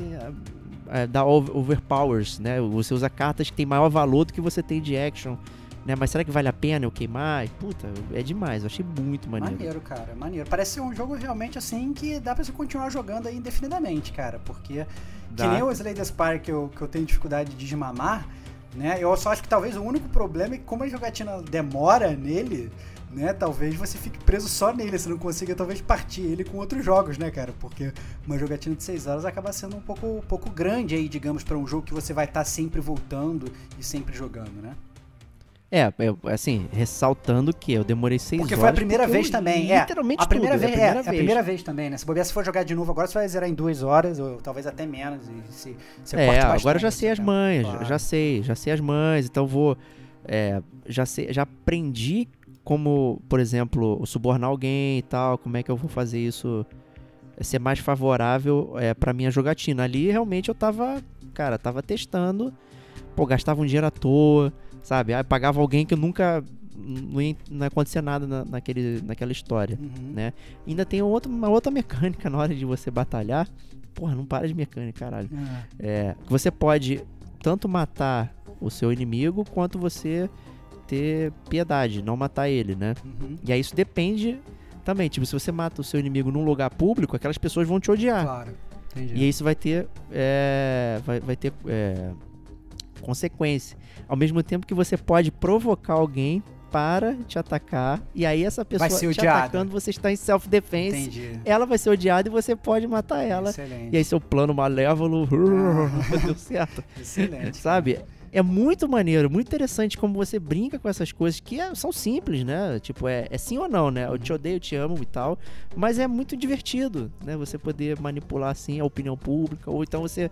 é, dar overpowers, né? Você usa cartas que tem maior valor do que você tem de action. Né? Mas será que vale a pena eu queimar? Puta, é demais. Eu achei muito maneiro. Maneiro, cara. Maneiro. Parece ser um jogo realmente assim que dá pra você continuar jogando aí indefinidamente, cara. Porque, dá. que nem o Slay the Spire que eu, que eu tenho dificuldade de desmamar, né? Eu só acho que talvez o único problema é que como a jogatina demora nele, né? Talvez você fique preso só nele, você não consiga talvez partir ele com outros jogos, né, cara? Porque uma jogatina de 6 horas acaba sendo um pouco, um pouco grande aí, digamos, para um jogo que você vai estar tá sempre voltando e sempre jogando, né? É, assim, ressaltando que eu demorei seis porque horas. Porque foi a primeira vez também, é. Literalmente a primeira tudo, vez, é, a primeira, é, vez. a primeira vez também, né? Se bobear, se for jogar de novo agora, você vai zerar em duas horas, ou talvez até menos. E se, se é, agora eu já sei as mães, claro. já sei, já sei as mães, então vou. É, já sei, já aprendi como, por exemplo, subornar alguém e tal, como é que eu vou fazer isso ser mais favorável é, para minha jogatina. Ali realmente eu tava, cara, tava testando, pô, gastava um dinheiro à toa sabe? Aí pagava alguém que nunca não ia, não nada na, naquele, naquela história, uhum. né? Ainda tem outra, uma outra mecânica na hora de você batalhar. Porra, não para de mecânica, caralho. Uhum. É, você pode tanto matar o seu inimigo quanto você ter piedade, não matar ele, né? Uhum. E aí isso depende também. Tipo, se você mata o seu inimigo num lugar público, aquelas pessoas vão te odiar. Claro. Entendi. E isso vai ter. é, vai, vai ter é, consequência. Ao mesmo tempo que você pode provocar alguém para te atacar. E aí essa pessoa te odiada. atacando, você está em self-defense. Entendi. Ela vai ser odiada e você pode matar ela. Excelente. E aí seu plano malévolo [LAUGHS] Ah. deu certo. Excelente. Sabe? É muito maneiro, muito interessante como você brinca com essas coisas que é- são simples, né? Tipo, é, é sim ou não, né? Eu te odeio, eu te amo e tal. Mas é muito divertido, né? Você poder manipular assim a opinião pública. Ou então você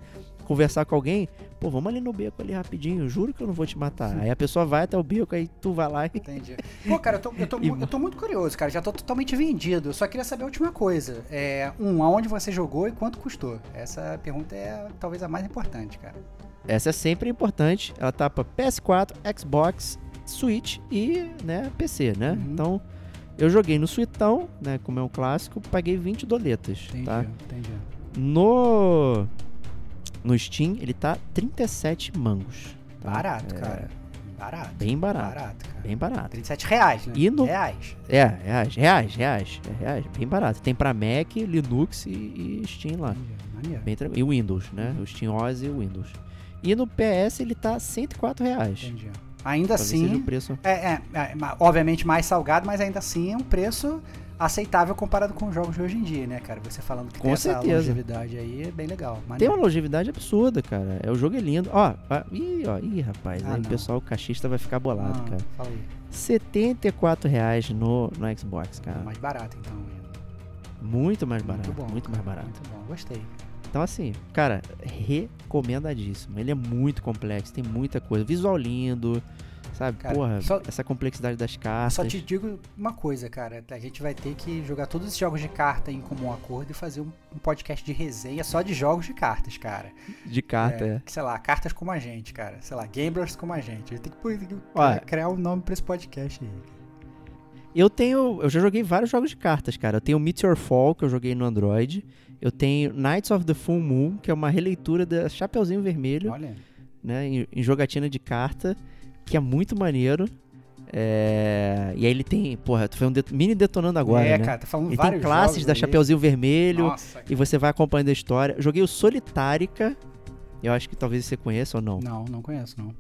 conversar com alguém, pô, vamos ali no beco ali rapidinho, juro que eu não vou te matar. Aí a pessoa vai até o beco, aí tu vai lá e. Entendi. Pô, cara, eu tô, eu, tô, [LAUGHS] E- eu tô muito curioso, cara. Já tô totalmente vendido. Eu só queria saber a última coisa. É, um, aonde você jogou e quanto custou? Essa pergunta é talvez a mais importante, cara. Essa é sempre importante. Ela tá pra PS4, Xbox, Switch e, né, PC, né? Uhum. Então, eu joguei no Suitão, né, como é um clássico, paguei 20 doletas, Entendi, tá? entendi. No no Steam, ele tá 37 mangos. tá? Barato, É, cara. Barato. Bem barato. Barato, cara. Bem barato. 37 reais, né? E no- Reais. É, reais, reais, reais, é reais, bem barato. Tem pra Mac, Linux e, e Steam lá. Maneiro. Bem tranquilo. E Windows, né? O Steam OS e o Windows. E no PS ele tá 104 reais. Entendi. Ainda Talvez seja assim, o preço. é, é, é, obviamente mais salgado, mas ainda assim é um preço aceitável comparado com os jogos de hoje em dia, né, cara? Você falando que Com tem essa certeza. longevidade aí é bem legal. Tem maneiro. uma longevidade absurda, cara. É, o jogo é lindo. Ó, ó, ih, ó, ih, rapaz. Ah, aí o não. pessoal cachista vai ficar bolado, Ah, cara. Fala aí. 74 reais no, no Xbox, cara. Mais barato, então. Muito mais barato. Muito, bom, mais cara, barato. Muito bom, gostei. Então, assim, cara, recomendadíssimo. Ele é muito complexo, tem muita coisa. Visual lindo, sabe? Cara, Porra, só- essa complexidade das cartas. Só te digo uma coisa, cara. A gente vai ter que jogar todos os jogos de carta em comum acordo e fazer um, um podcast de resenha só de jogos de cartas, cara. De carta, é. Sei lá, cartas como a gente, cara. Sei lá, gamers como a gente. A gente tem que criar um nome pra esse podcast aí. Eu tenho. Eu já joguei vários jogos de cartas, cara. Eu tenho Meteor Fall, que eu joguei no Android. Eu tenho Knights of the Full Moon, que é uma releitura da Chapeuzinho Vermelho, Olha. né? Em, em jogatina de carta, que é muito maneiro. É, E aí ele tem. Porra, tu foi um det- mini detonando agora, é, né? cara, tá falando Ele vários tem classes da aí. Chapeuzinho Vermelho. Nossa, E você vai acompanhando a história. Joguei o Solitárica. Eu acho que talvez você conheça ou não. Não, não conheço, não.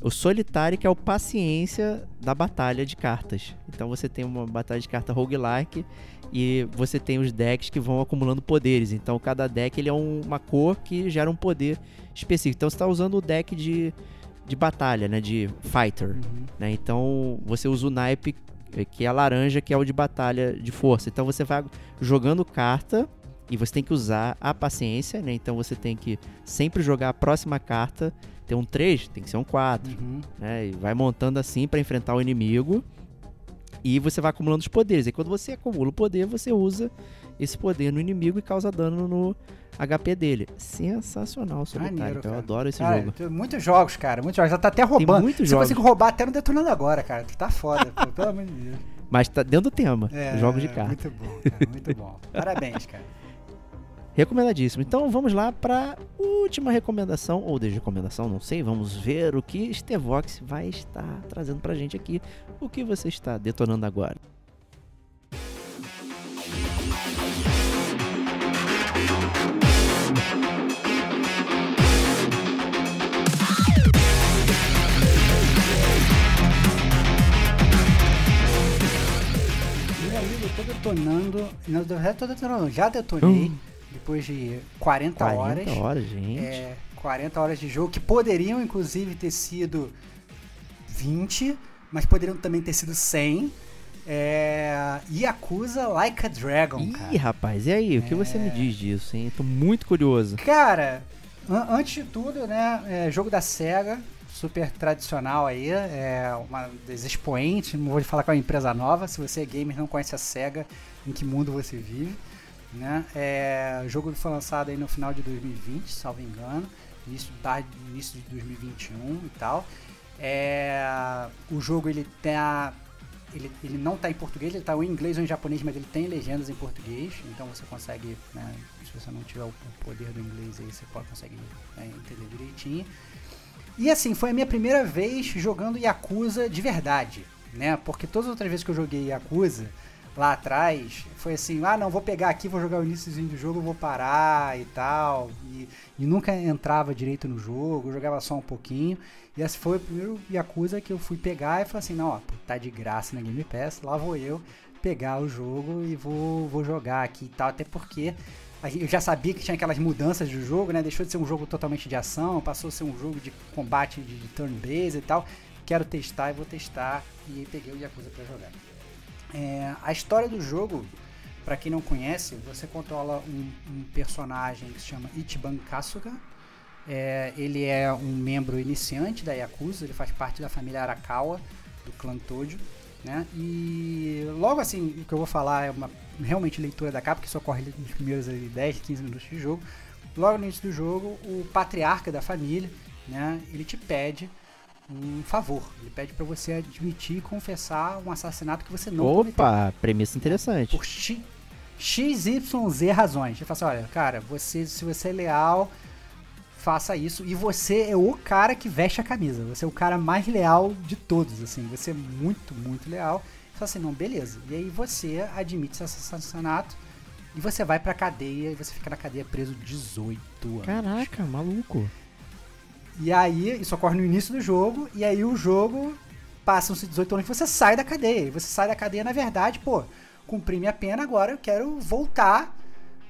O Solitárica é o paciência da batalha de cartas. Então você tem uma batalha de carta roguelike e você tem os decks que vão acumulando poderes. Então cada deck ele é um- uma cor que gera um poder específico. Então você está usando o deck de, de batalha, né? De fighter. Uhum. né? Então você usa o naipe eh, que é a laranja, que é o de batalha de força. Então você vai jogando carta e você tem que usar a paciência, né? Então você tem que sempre jogar a próxima carta. Tem um 3, tem que ser um 4, Uhum. né? E vai montando assim para enfrentar o inimigo. E você vai acumulando os poderes. E quando você acumula o poder, você usa esse poder no inimigo e causa dano no HP dele. Sensacional o solitário. Maneiro, então eu adoro esse Cara, jogo. tem muitos jogos, cara. Muitos jogos. Já tá até roubando. muitos Você jogos. consegue roubar até no Detonando Agora, cara. Tu tá foda, pô. Pelo amor de Deus. Mas tá dentro do tema. É, jogos de carta. Muito bom, cara. Muito bom. [LAUGHS] Parabéns, cara. Recomendadíssimo. Então vamos lá para última recomendação, ou desde recomendação, não sei. Vamos ver o que Stevox vai estar trazendo pra gente aqui. O que você está detonando agora. E aí, eu tô detonando. Não, eu já tô detonando. Já detonei. Hum. Depois de 40, 40 horas. horas, gente. É, 40 horas de jogo, que poderiam inclusive ter sido 20, mas poderiam também ter sido 100. É, Yakuza Like a Dragon, Ih, cara. rapaz, e aí? O que você me É. diz disso, hein? Tô muito curioso. Cara, an- antes de tudo, né, é, jogo da SEGA, super tradicional aí, é uma das expoentes, não vou falar com a empresa nova, se você é gamer não conhece a SEGA, em que mundo você vive, né? É, o jogo foi lançado aí no final de 2020, salvo engano, início, da, início de 2021 e tal. É, o jogo ele tá ele, ele não está em português, ele está em inglês ou em japonês, mas ele tem legendas em português, então você consegue, né, se você não tiver o poder do inglês aí, você pode conseguir né, entender direitinho. E assim, foi a minha primeira vez jogando Yakuza de verdade, né? Porque todas as outras vezes que eu joguei Yakuza lá atrás, foi assim, ah não, vou pegar aqui, vou jogar o iníciozinho do jogo, vou parar e tal. E, e nunca entrava direito no jogo, jogava só um pouquinho. E esse foi o primeiro Yakuza que eu fui pegar e falei assim, não, ó, tá de graça na Game Pass, lá vou eu pegar o jogo e vou, vou jogar aqui e tal, até porque eu já sabia que tinha aquelas mudanças do jogo, né? Deixou de ser um jogo totalmente de ação, passou a ser um jogo de combate de, de turn-based e tal. Quero testar e vou testar e peguei o Yakuza para jogar. É, a história do jogo, para quem não conhece, você controla um, um, personagem que se chama Ichiban Kasuga. É, ele é um membro iniciante da Yakuza, ele faz parte da família Arakawa, do clã Tojo. Né? E logo assim, o que eu vou falar é uma realmente leitura da capa, que só ocorre nos primeiros 10, 15 minutos de jogo. Logo no início do jogo, o patriarca da família, né, ele te pede um favor. Ele pede para você admitir e confessar um assassinato que você não Opa, cometeu. premissa interessante. Por X, XYZ razões. Ele fala assim, olha, cara, você, se você é leal, faça isso. E você é o cara que veste a camisa. Você é o cara mais leal de todos, assim. Você é muito, muito leal. Fala assim, não, beleza. E aí você admite esse assassinato e você vai pra cadeia e você fica na cadeia preso 18 anos. Caraca, maluco. E aí, isso ocorre no início do jogo, e aí o jogo passam-se 18 anos que você sai da cadeia. Você sai da cadeia, na verdade, pô, cumpri minha pena, agora eu quero voltar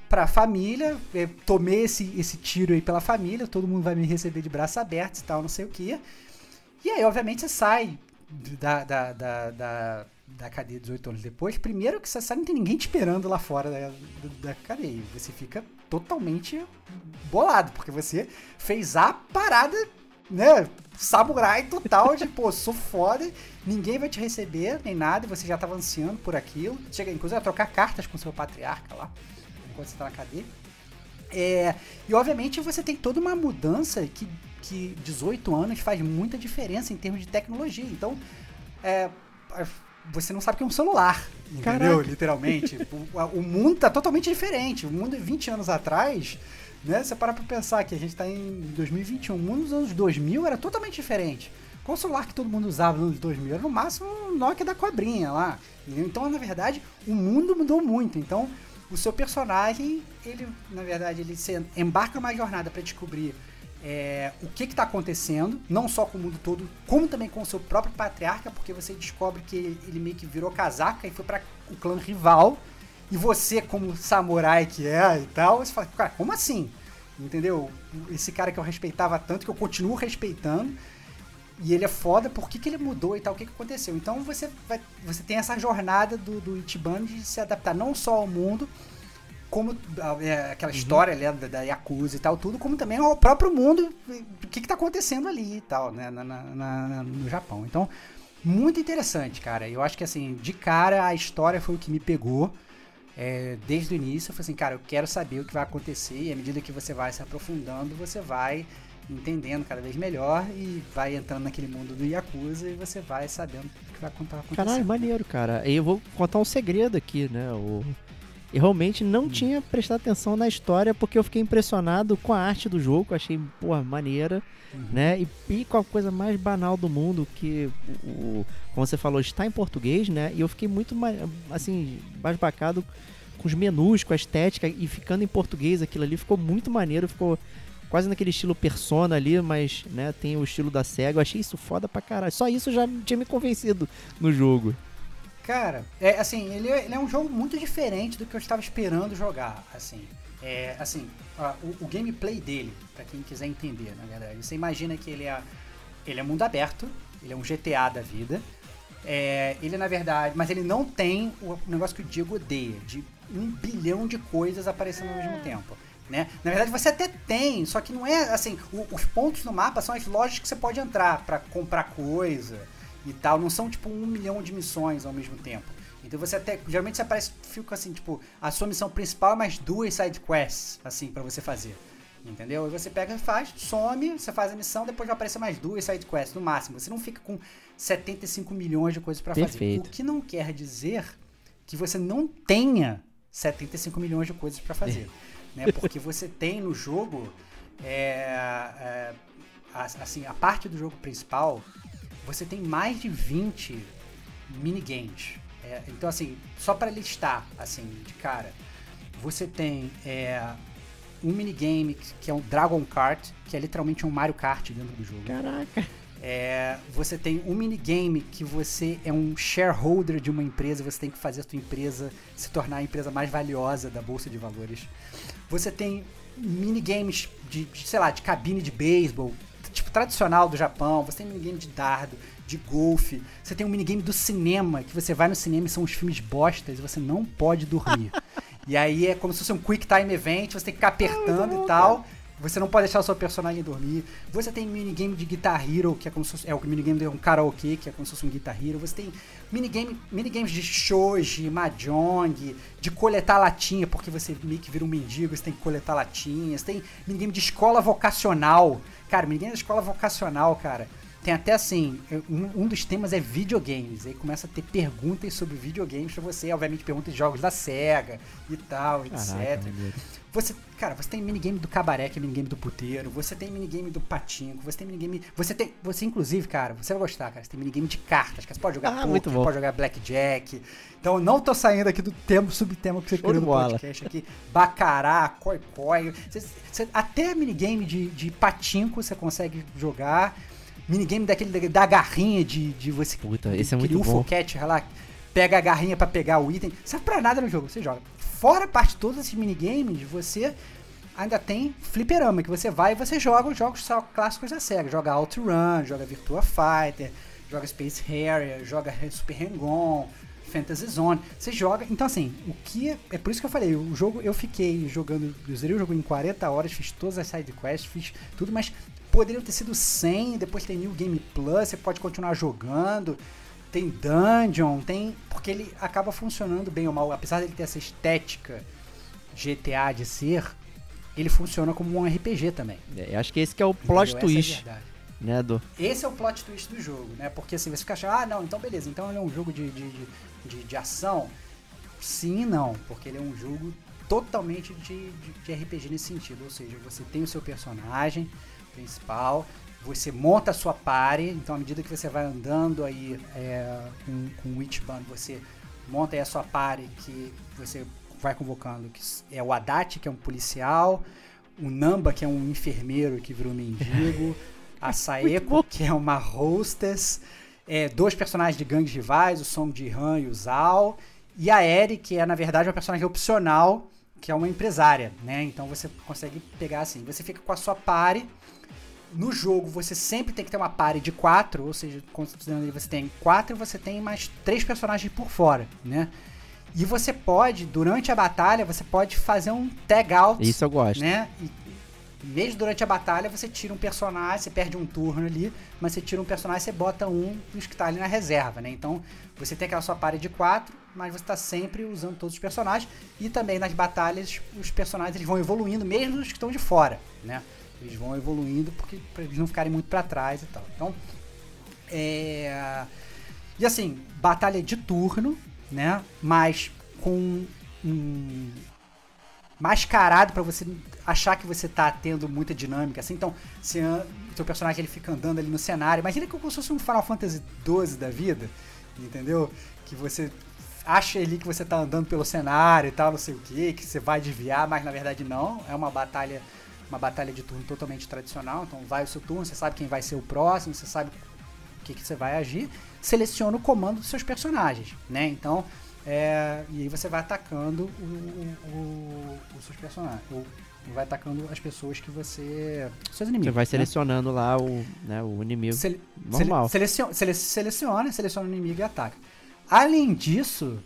pra família. Eu tomei esse, esse tiro aí pela família, todo mundo vai me receber de braços abertos e tal, não sei o que. E aí, obviamente, você sai da, da, da, da da cadeia 18 anos depois, primeiro que você sabe, não tem ninguém te esperando lá fora da, da, cadeia. Você fica totalmente bolado, porque você fez a parada, né? Samurai total de, pô, sou foda, ninguém vai te receber, nem nada, e você já tava ansiando por aquilo. Chega, inclusive, a trocar cartas com seu patriarca lá, enquanto você tá na cadeia. É, e obviamente você tem toda uma mudança que, que 18 anos faz muita diferença em termos de tecnologia. Então, é, você não sabe o que é um celular. Entendeu? Caraca. Literalmente. o, o, mundo tá totalmente diferente. O mundo 20 anos atrás, né? Você para pra pensar que a gente tá em 2021. O mundo dos anos 2000 era totalmente diferente. Qual o celular que todo mundo usava nos anos 2000? Era no máximo um Nokia da cobrinha lá. Então, na verdade, o mundo mudou muito. Então, o seu personagem, ele, na verdade, ele se embarca uma jornada para descobrir é, o que está acontecendo, não só com o mundo todo, como também com o seu próprio patriarca, porque você descobre que ele, meio que virou casaca e foi para o clã rival. E você, como samurai que é e tal, você fala, cara, como assim? Entendeu? Esse cara que eu respeitava tanto, que eu continuo respeitando, e ele é foda, por que, que ele mudou e tal, o que, que aconteceu? Então você, vai, você tem essa jornada do, do Ichiban de se adaptar não só ao mundo, como é, aquela uhum. história ali da, da Yakuza e tal, tudo, como também o próprio mundo, o que, está acontecendo ali e tal, né, na, na, na, no Japão. Então, muito interessante, cara. Eu acho que, assim, de cara, a história foi o que me pegou. É, desde o início, eu falei assim, cara, eu quero saber o que vai acontecer, e à medida que você vai se aprofundando, você vai entendendo cada vez melhor e vai entrando naquele mundo do Yakuza e você vai sabendo o que vai acontecer. Caralho, maneiro, cara. E eu vou contar um segredo aqui, né? O e realmente não tinha prestado atenção na história porque eu fiquei impressionado com a arte do jogo, achei, porra, maneira, uhum. né? E, e, com a coisa mais banal do mundo, que, o, como você falou, está em português, né? E eu fiquei muito, assim, basbacado com os menus, com a estética e ficando em português aquilo ali ficou muito maneiro, ficou quase naquele estilo Persona ali, mas, né, tem o estilo da SEGA. Eu achei isso foda pra caralho. Só isso já tinha me convencido no jogo. Cara, é assim, ele, é, ele é um jogo muito diferente do que eu estava esperando jogar, assim. É, assim, o, o, gameplay dele, para quem quiser entender, na verdade, você imagina que ele é, ele é mundo aberto, ele é um GTA da vida. É, ele, na verdade, mas ele não tem o negócio que o Diego odeia, de um bilhão de coisas aparecendo ao mesmo tempo. Né? Na verdade, você até tem, só que não é assim. O, os pontos no mapa são as lojas que você pode entrar para comprar coisa e tal. Não são tipo um milhão de missões ao mesmo tempo. Então você até. Geralmente você aparece, fica assim, tipo, a sua missão principal é mais duas side quests, assim, para você fazer. Entendeu? E você pega, faz, some, você faz a missão, depois vai aparecer mais duas side quests no máximo. Você não fica com 75 milhões de coisas para fazer. O que não quer dizer que você não tenha 75 milhões de coisas para fazer. [LAUGHS] né? Porque você tem no jogo é, é, assim, a parte do jogo principal, você tem mais de 20 minigames. É, então, assim, só para listar, assim, de cara, você tem é, um minigame que é um Dragon Kart, que é literalmente um Mario Kart dentro do jogo. Caraca. É, você tem um minigame que você é um shareholder de uma empresa, você tem que fazer a sua empresa se tornar a empresa mais valiosa da bolsa de valores. Você tem minigames de, de sei lá, de cabine de beisebol, tipo tradicional do Japão. Você tem minigame de dardo, de golfe. Você tem um minigame do cinema, que você vai no cinema e são os filmes bostas e você não pode dormir. [LAUGHS] e aí é como se fosse um quick time event, você tem que ficar apertando e tal. Você não pode deixar o seu personagem dormir. Você tem minigame de Guitar Hero, que é como se fosse, é o minigame de um karaokê, que é como se fosse um Guitar Hero. Você tem minigame, minigames de shoji, mahjong, de coletar latinha, porque você meio que vira um mendigo, você tem que coletar latinhas. Tem minigame de escola vocacional. Cara, minigame de escola vocacional, cara. Tem até assim, um, um, dos temas é videogames. Aí começa a ter perguntas sobre videogames pra você. Obviamente, perguntas de jogos da SEGA e tal, Caraca, etc. Você, cara, você tem minigame do cabaré, que é minigame do puteiro. Você tem minigame do patinco. Você tem minigame. Você tem. Você, inclusive, cara, você vai gostar, cara. Você tem minigame de cartas. Que você pode jogar ah, poker, pode jogar blackjack. Então, não tô saindo aqui do tema, subtema que você criou no podcast aqui. Bacará, coi-coi. Até minigame de, de patinco você consegue jogar minigame daquele da garrinha de, de você. Puta, esse é muito bom. Cat, lá, pega a garrinha para pegar o item. Serve pra nada no jogo, você joga. Fora a parte de todos esses minigames, você ainda tem fliperama, que você vai e você joga os jogos só clássicos da SEGA. Joga Outrun, joga Virtua Fighter, joga Space Harrier, joga Super Hang-On, Fantasy Zone. Você joga. Então, assim, o que. É por isso que eu falei, o jogo eu fiquei jogando. Eu zerei o jogo em 40 horas, fiz todas as side quests, fiz tudo, mas poderiam ter sido 100, depois tem New Game Plus, você pode continuar jogando. Tem Dungeon, tem. Porque ele acaba funcionando bem ou mal. Apesar de ele ter essa estética GTA de ser, ele funciona como um RPG também. É, eu acho que esse que é o plot Entendeu? twist. É né, do... Esse é o plot twist do jogo, né? Porque assim, você fica achando, ah, não, então beleza, então ele é um jogo de, de, de, de ação. Sim e não, porque ele é um jogo totalmente de, de, de RPG nesse sentido. Ou seja, você tem o seu personagem, principal. Você monta a sua party, então à medida que você vai andando aí é, com, com o Ichiban, você monta aí a sua party que você vai convocando, que é o Haddad, que é um policial, o Namba, que é um enfermeiro que virou mendigo, [LAUGHS] a Saeko, que é uma hostess, é, dois personagens de gangues rivais, o Song Ji-han e o Zhao, e a Eri, que é na verdade uma personagem opcional, que é uma empresária, né? Então você consegue pegar assim, você fica com a sua party no jogo você sempre tem que ter uma party de quatro, ou seja, considerando que você tem quatro, você tem mais três personagens por fora, né? E você pode, durante a batalha, você pode fazer um tag out. Isso eu gosto. Né? E mesmo durante a batalha, você tira um personagem, você perde um turno ali, mas você tira um personagem, você bota um dos que está ali na reserva, né? Então, você tem aquela sua party de quatro, mas você está sempre usando todos os personagens. E também nas batalhas, os personagens eles vão evoluindo, mesmo os que estão de fora, né? Eles vão evoluindo porque para eles não ficarem muito para trás e tal. Então, é... E assim, batalha de turno, né? Mas com um mascarado para você achar que você tá tendo muita dinâmica, assim. Então, o seu personagem ele fica andando ali no cenário, imagina como se fosse um Final Fantasy XII da vida, entendeu? Que você acha ali que você tá andando pelo cenário e tal, não sei o que, que você vai desviar, mas na verdade não. É uma batalha uma batalha de turno totalmente tradicional. Então vai o seu turno, você sabe quem vai ser o próximo, você sabe o que, que você vai agir, seleciona o comando dos seus personagens, né? Então, é, e aí você vai atacando o, o, o, os seus personagens. Vai atacando as pessoas que você. seus inimigos. Você vai né? selecionando lá o, né, o inimigo. Sele, normal. Seleciona, seleciona, seleciona o inimigo e ataca. Além disso,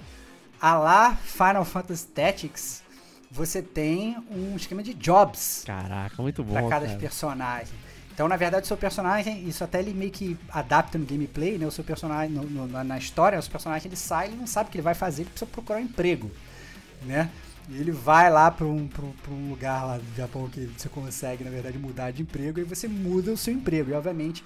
a lá Final Fantasy Tactics você tem um esquema de jobs. Caraca, muito bom. Pra cada cara. personagem. Então, na verdade, o seu personagem, isso até ele meio que adapta no gameplay, né? O seu personagem, no, no, na história, o seu personagem ele sai, ele não sabe o que ele vai fazer, ele precisa procurar um emprego, né? E ele vai lá para um, pra, pra um lugar lá do Japão que você consegue, na verdade, mudar de emprego, e você muda o seu emprego. E, obviamente,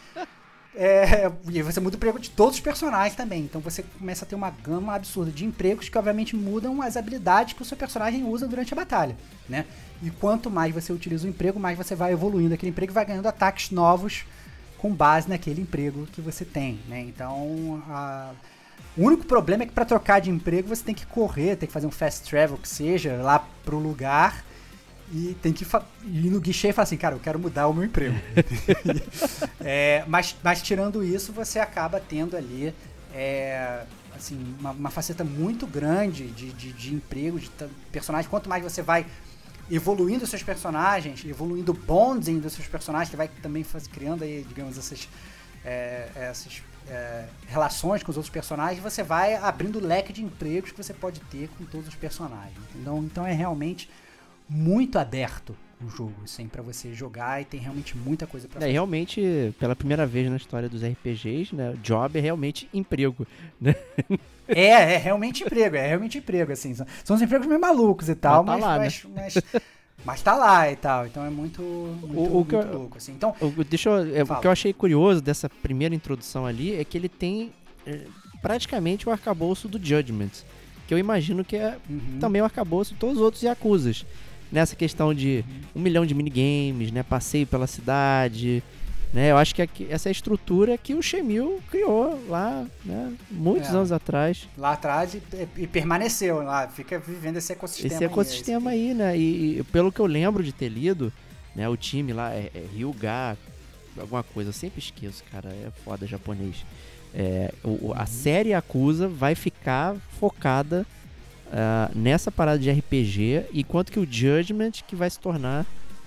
é, e você muda o emprego de todos os personagens também. Então você começa a ter uma gama absurda de empregos que obviamente mudam as habilidades que o seu personagem usa durante a batalha, né? E quanto mais você utiliza o emprego, mais você vai evoluindo aquele emprego e vai ganhando ataques novos com base naquele emprego que você tem, né? Então, a... o único problema é que para trocar de emprego você tem que correr, tem que fazer um fast travel que seja lá pro lugar e tem que ir no guichê e falar assim, cara, eu quero mudar o meu emprego. [LAUGHS] é, mas, mas tirando isso, você acaba tendo ali é, assim, uma, uma, faceta muito grande de, de, de emprego, de personagem. Quanto mais você vai evoluindo seus personagens, evoluindo o bonding dos seus personagens, que vai também faz, criando aí, digamos, essas, é, essas é, relações com os outros personagens, você vai abrindo o leque de empregos que você pode ter com todos os personagens. Então, então é realmente muito aberto o jogo, assim, para você jogar e tem realmente muita coisa para é, fazer. realmente, pela primeira vez na história dos RPGs, né, job é realmente emprego, [LAUGHS] né? É, é realmente emprego, é realmente emprego, assim. São, são os empregos meio malucos e tal, mas, tá lá, mas, né? mas, mas, tá lá e tal. Então é muito, muito, o, o muito eu, louco, assim. Então, o, deixa eu, é, o que eu achei curioso dessa primeira introdução ali é que ele tem é, praticamente o arcabouço do Judgment, que eu imagino que é uhum. também o arcabouço de todos os outros Yakuzas nessa questão de um milhão de minigames, né? Passeio pela cidade. Né? Eu acho que essa é a estrutura que o Shemil criou lá, né? Muitos é, anos atrás. Lá atrás e, e, permaneceu lá, fica vivendo esse ecossistema. Esse ecossistema aí, aí né? E, e, pelo que eu lembro de ter lido, né? O time lá é, é Ryuga, alguma coisa, eu sempre esqueço, cara, é foda japonês. É, o, a uhum. série Acusa vai ficar focada uh, nessa parada de RPG, enquanto que o Judgment que vai se tornar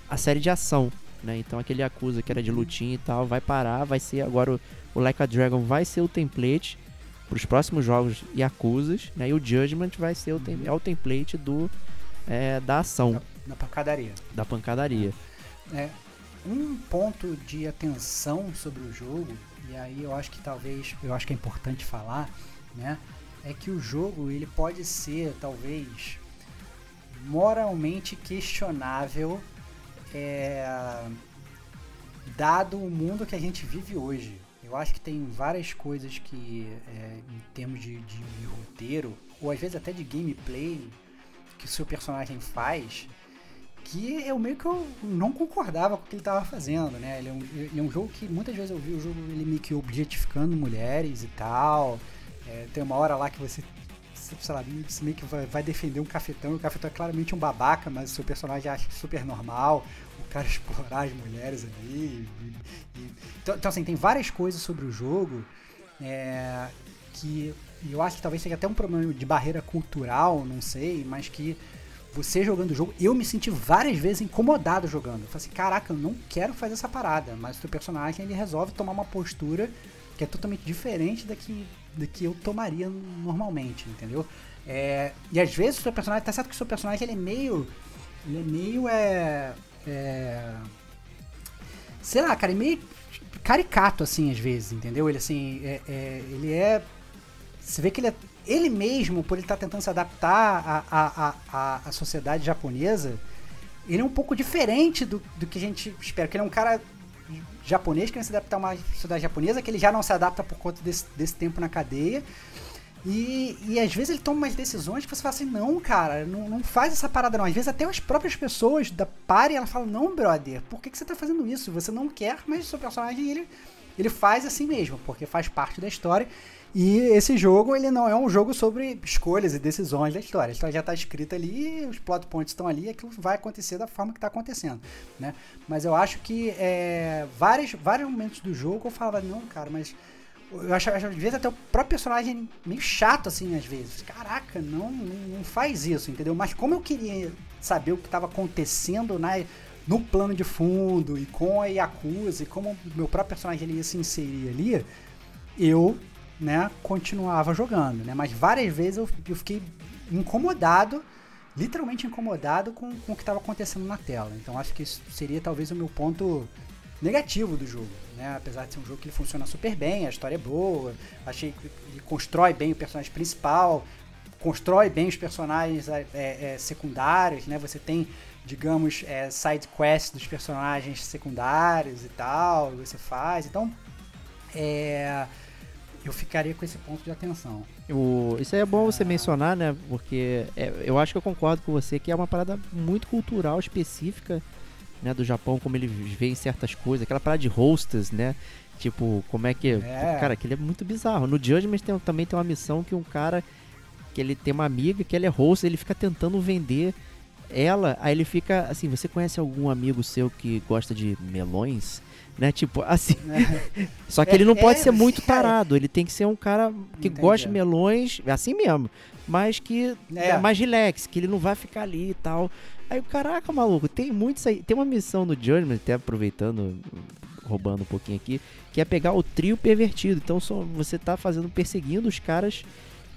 a série de ação. Né? Então aquele Yakuza que era de lutinha e tal vai parar, vai ser agora o, o Like a Dragon vai ser o template para os próximos jogos Yakuzas, né? E o Judgment vai ser o, tem, uhum. é o template do é, da ação. Da, da, pancadaria. Da pancadaria. É, um ponto de atenção sobre o jogo, e aí eu acho que talvez, eu acho que é importante falar, né? É que o jogo ele pode ser talvez moralmente questionável é, dado o mundo que a gente vive hoje. Eu acho que tem várias coisas que, é, em termos de, de, de, roteiro, ou às vezes até de gameplay, que o seu personagem faz, que eu meio que eu não concordava com o que ele estava fazendo, né? Ele é, um, ele é um jogo que muitas vezes eu vi o jogo ele meio que objetificando mulheres e tal. É, tem uma hora lá que você, sei lá, meio que vai, vai, defender um cafetão, e o cafetão é claramente um babaca, mas o seu personagem acha super normal, o cara [LAUGHS] explorar as mulheres ali. E, e, então, então, assim, tem várias coisas sobre o jogo é, que eu acho que talvez seja até um problema de barreira cultural, não sei, mas que você jogando o jogo, eu me senti várias vezes incomodado jogando. Eu falei assim, caraca, eu não quero fazer essa parada, mas o seu personagem ele resolve tomar uma postura que é totalmente diferente da que do que eu tomaria normalmente, entendeu? É, e às vezes o seu personagem, tá certo que o seu personagem ele é meio. Ele é meio. É, é, sei lá, cara, é meio caricato, assim, às vezes, entendeu? Ele assim. É, é, ele é. Você vê que ele é. Ele mesmo, por ele estar tá tentando se adaptar à, à, à, sociedade japonesa, ele é um pouco diferente do, do que a gente espera. Que ele é um cara japonês querendo se adaptar a uma sociedade japonesa, que ele já não se adapta por conta desse, desse tempo na cadeia. E, e às vezes ele toma umas decisões que você fala assim, não, cara, não, não faz essa parada não. Às vezes até as próprias pessoas da party, ela fala, não, brother, por que, que você tá fazendo isso? Você não quer, mas o seu personagem, ele, ele faz assim mesmo, porque faz parte da história. E esse jogo, ele não é um jogo sobre escolhas e decisões da história. A história já está escrita ali, os plot points estão ali, aquilo vai acontecer da forma que está acontecendo, né? Mas eu acho que é, vários, vários momentos do jogo eu falava, não, cara, mas... Eu acho, às vezes até o próprio personagem meio chato, assim, às vezes. Caraca, não, não faz isso, entendeu? Mas como eu queria saber o que estava acontecendo na, no plano de fundo e com a Yakuza e como o meu próprio personagem ia se inserir ali, eu né, continuava jogando, né? Mas várias vezes eu, eu fiquei incomodado, literalmente incomodado com, com o que estava acontecendo na tela. Então acho que isso seria talvez o meu ponto negativo do jogo, né? Apesar de ser um jogo que ele funciona super bem, a história é boa, achei que ele constrói bem o personagem principal, constrói bem os personagens é, é, é secundários, né? Você tem, digamos, é, side quests dos personagens secundários e tal, você faz. Então é, eu ficaria com esse ponto de atenção. O, isso aí é bom você mencionar, né? Porque é, eu acho que eu concordo com você que é uma parada muito cultural, específica, né? Do Japão, como eles veem certas coisas. Aquela parada de hostess, né? Tipo, como é que... É. Cara, aquele é muito bizarro. No Judgment tem, também tem uma missão que um cara... Que ele tem uma amiga que ela é host, ele fica tentando vender ela, aí ele fica assim, você conhece algum amigo seu que gosta de melões? Né? Tipo, assim. [LAUGHS] Só que É, ele não pode é, ser muito cara. tarado, ele tem que ser um cara que Entendi. gosta de melões, assim mesmo, mas que É. é mais relax, que ele não vai ficar ali e tal. Aí, caraca, maluco, tem muito isso aí. Tem uma missão no Judgment, até aproveitando, roubando um pouquinho aqui, que é pegar o trio pervertido. Então só, você tá fazendo, perseguindo os caras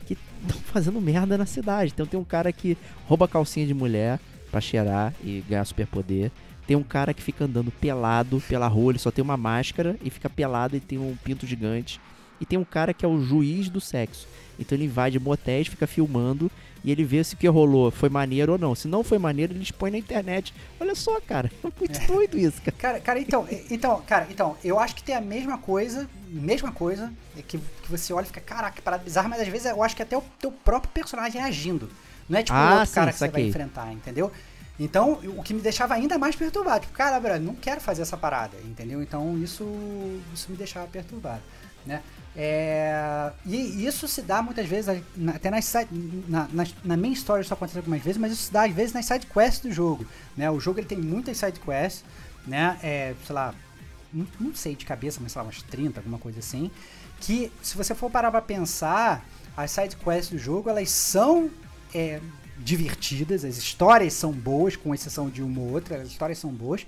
que estão [LAUGHS] fazendo merda na cidade. Então tem um cara que rouba calcinha de mulher pra cheirar e ganhar superpoder. Tem um cara que fica andando pelado pela rua, ele só tem uma máscara e fica pelado e tem um pinto gigante. E tem um cara que é o juiz do sexo. Então ele invade motéis, fica filmando e ele vê se o que rolou foi maneiro ou não. Se não foi maneiro, ele expõe na internet. Olha só, cara, [LAUGHS] é muito doido isso, cara. Cara, cara, então, então, cara, então, eu acho que tem a mesma coisa, mesma coisa, é que, que você olha e fica, caraca, que parada bizarra, mas às vezes eu acho que até o teu próprio personagem agindo. Não é tipo Ah, o outro sim, cara que você vai saquei. enfrentar, entendeu? Então, o que me deixava ainda mais perturbado. Tipo, cara, brother, não quero fazer essa parada, entendeu? Então, isso, isso me deixava perturbado, né? É, e isso se dá muitas vezes, até nas na, na, na main story isso acontece algumas vezes, mas isso se dá às vezes nas side quests do jogo, né? O jogo ele tem muitas side quests, né? É, sei lá, não, não sei de cabeça, mas sei lá, umas 30, alguma coisa assim, que se você for parar pra pensar, as side quests do jogo, elas são é, divertidas, as histórias são boas, com exceção de uma ou outra, as histórias são boas,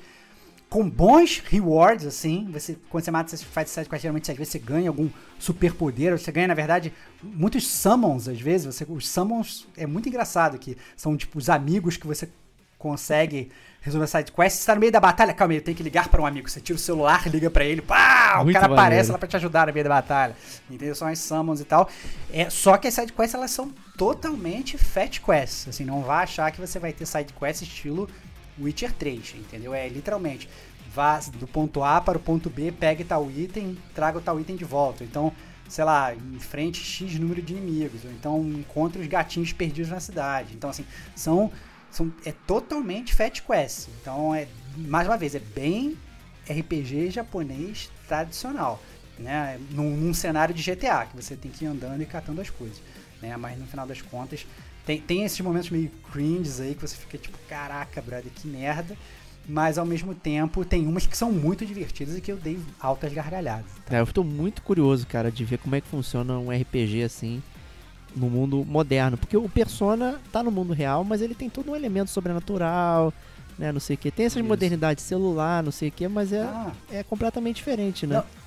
com bons rewards, assim, você, quando você mata essas faz side quests, geralmente às vezes você ganha algum superpoder, ou você ganha, na verdade, muitos summons, às vezes, você, os summons é muito engraçado, que são, tipo, os amigos que você consegue resolver a side quest, você tá no meio da batalha, calma aí, eu tenho que ligar para um amigo, você tira o celular, [LAUGHS] liga para ele, pá, o Muito cara aparece lá pra te ajudar no meio da batalha, entendeu? São as summons e tal, é, só que as side quests, elas são totalmente fat quests, assim, não vá achar que você vai ter side quest estilo Witcher 3, entendeu? É literalmente, vá do ponto A para o ponto B, pegue tal item, traga o tal item de volta. Então, sei lá, enfrente X número de inimigos, ou então encontre os gatinhos perdidos na cidade. Então, assim, são, são é totalmente fat quest. Então, é mais uma vez, é bem RPG japonês tradicional, né? Num, num cenário de GTA, que você tem que ir andando e catando as coisas, né? Mas no final das contas, tem, tem esses momentos meio cringes aí que você fica tipo, caraca, brother, que merda. Mas ao mesmo tempo tem umas que são muito divertidas e que eu dei altas gargalhadas. É, eu tô muito curioso, cara, de ver como é que funciona um RPG assim no mundo moderno. Porque o Persona tá no mundo real, mas ele tem todo um elemento sobrenatural, né? Não sei o que. Tem essas Isso. modernidades celular, não sei o que, mas é, Ah, é completamente diferente, né? Não.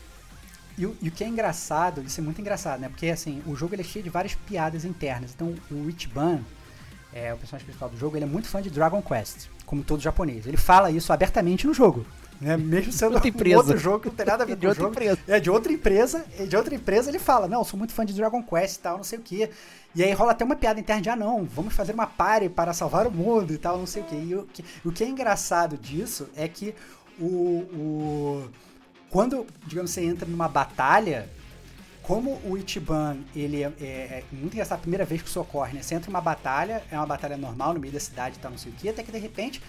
E o, e o que é engraçado, isso é muito engraçado, né? Porque assim, o jogo ele é cheio de várias piadas internas. Então o Ichiban, é, o personagem principal do jogo, ele é muito fã de Dragon Quest, como todo japonês. Ele fala isso abertamente no jogo. Né? Mesmo sendo Outra um empresa. outro jogo que não tem nada a ver com o jogo. empresa. É de outra empresa, de outra empresa ele fala, não, eu sou muito fã de Dragon Quest e tal, não sei o que. E aí rola até uma piada interna de, ah não, vamos fazer uma party para salvar o mundo e tal, não sei o que. E o que, o que é engraçado disso é que o, o quando, digamos, você entra numa batalha, como o Ichiban, ele é, é- é muito engraçado, a primeira vez que isso ocorre, né? Você entra numa batalha, é uma batalha normal, no meio da cidade e tal, não sei o que, até que de repente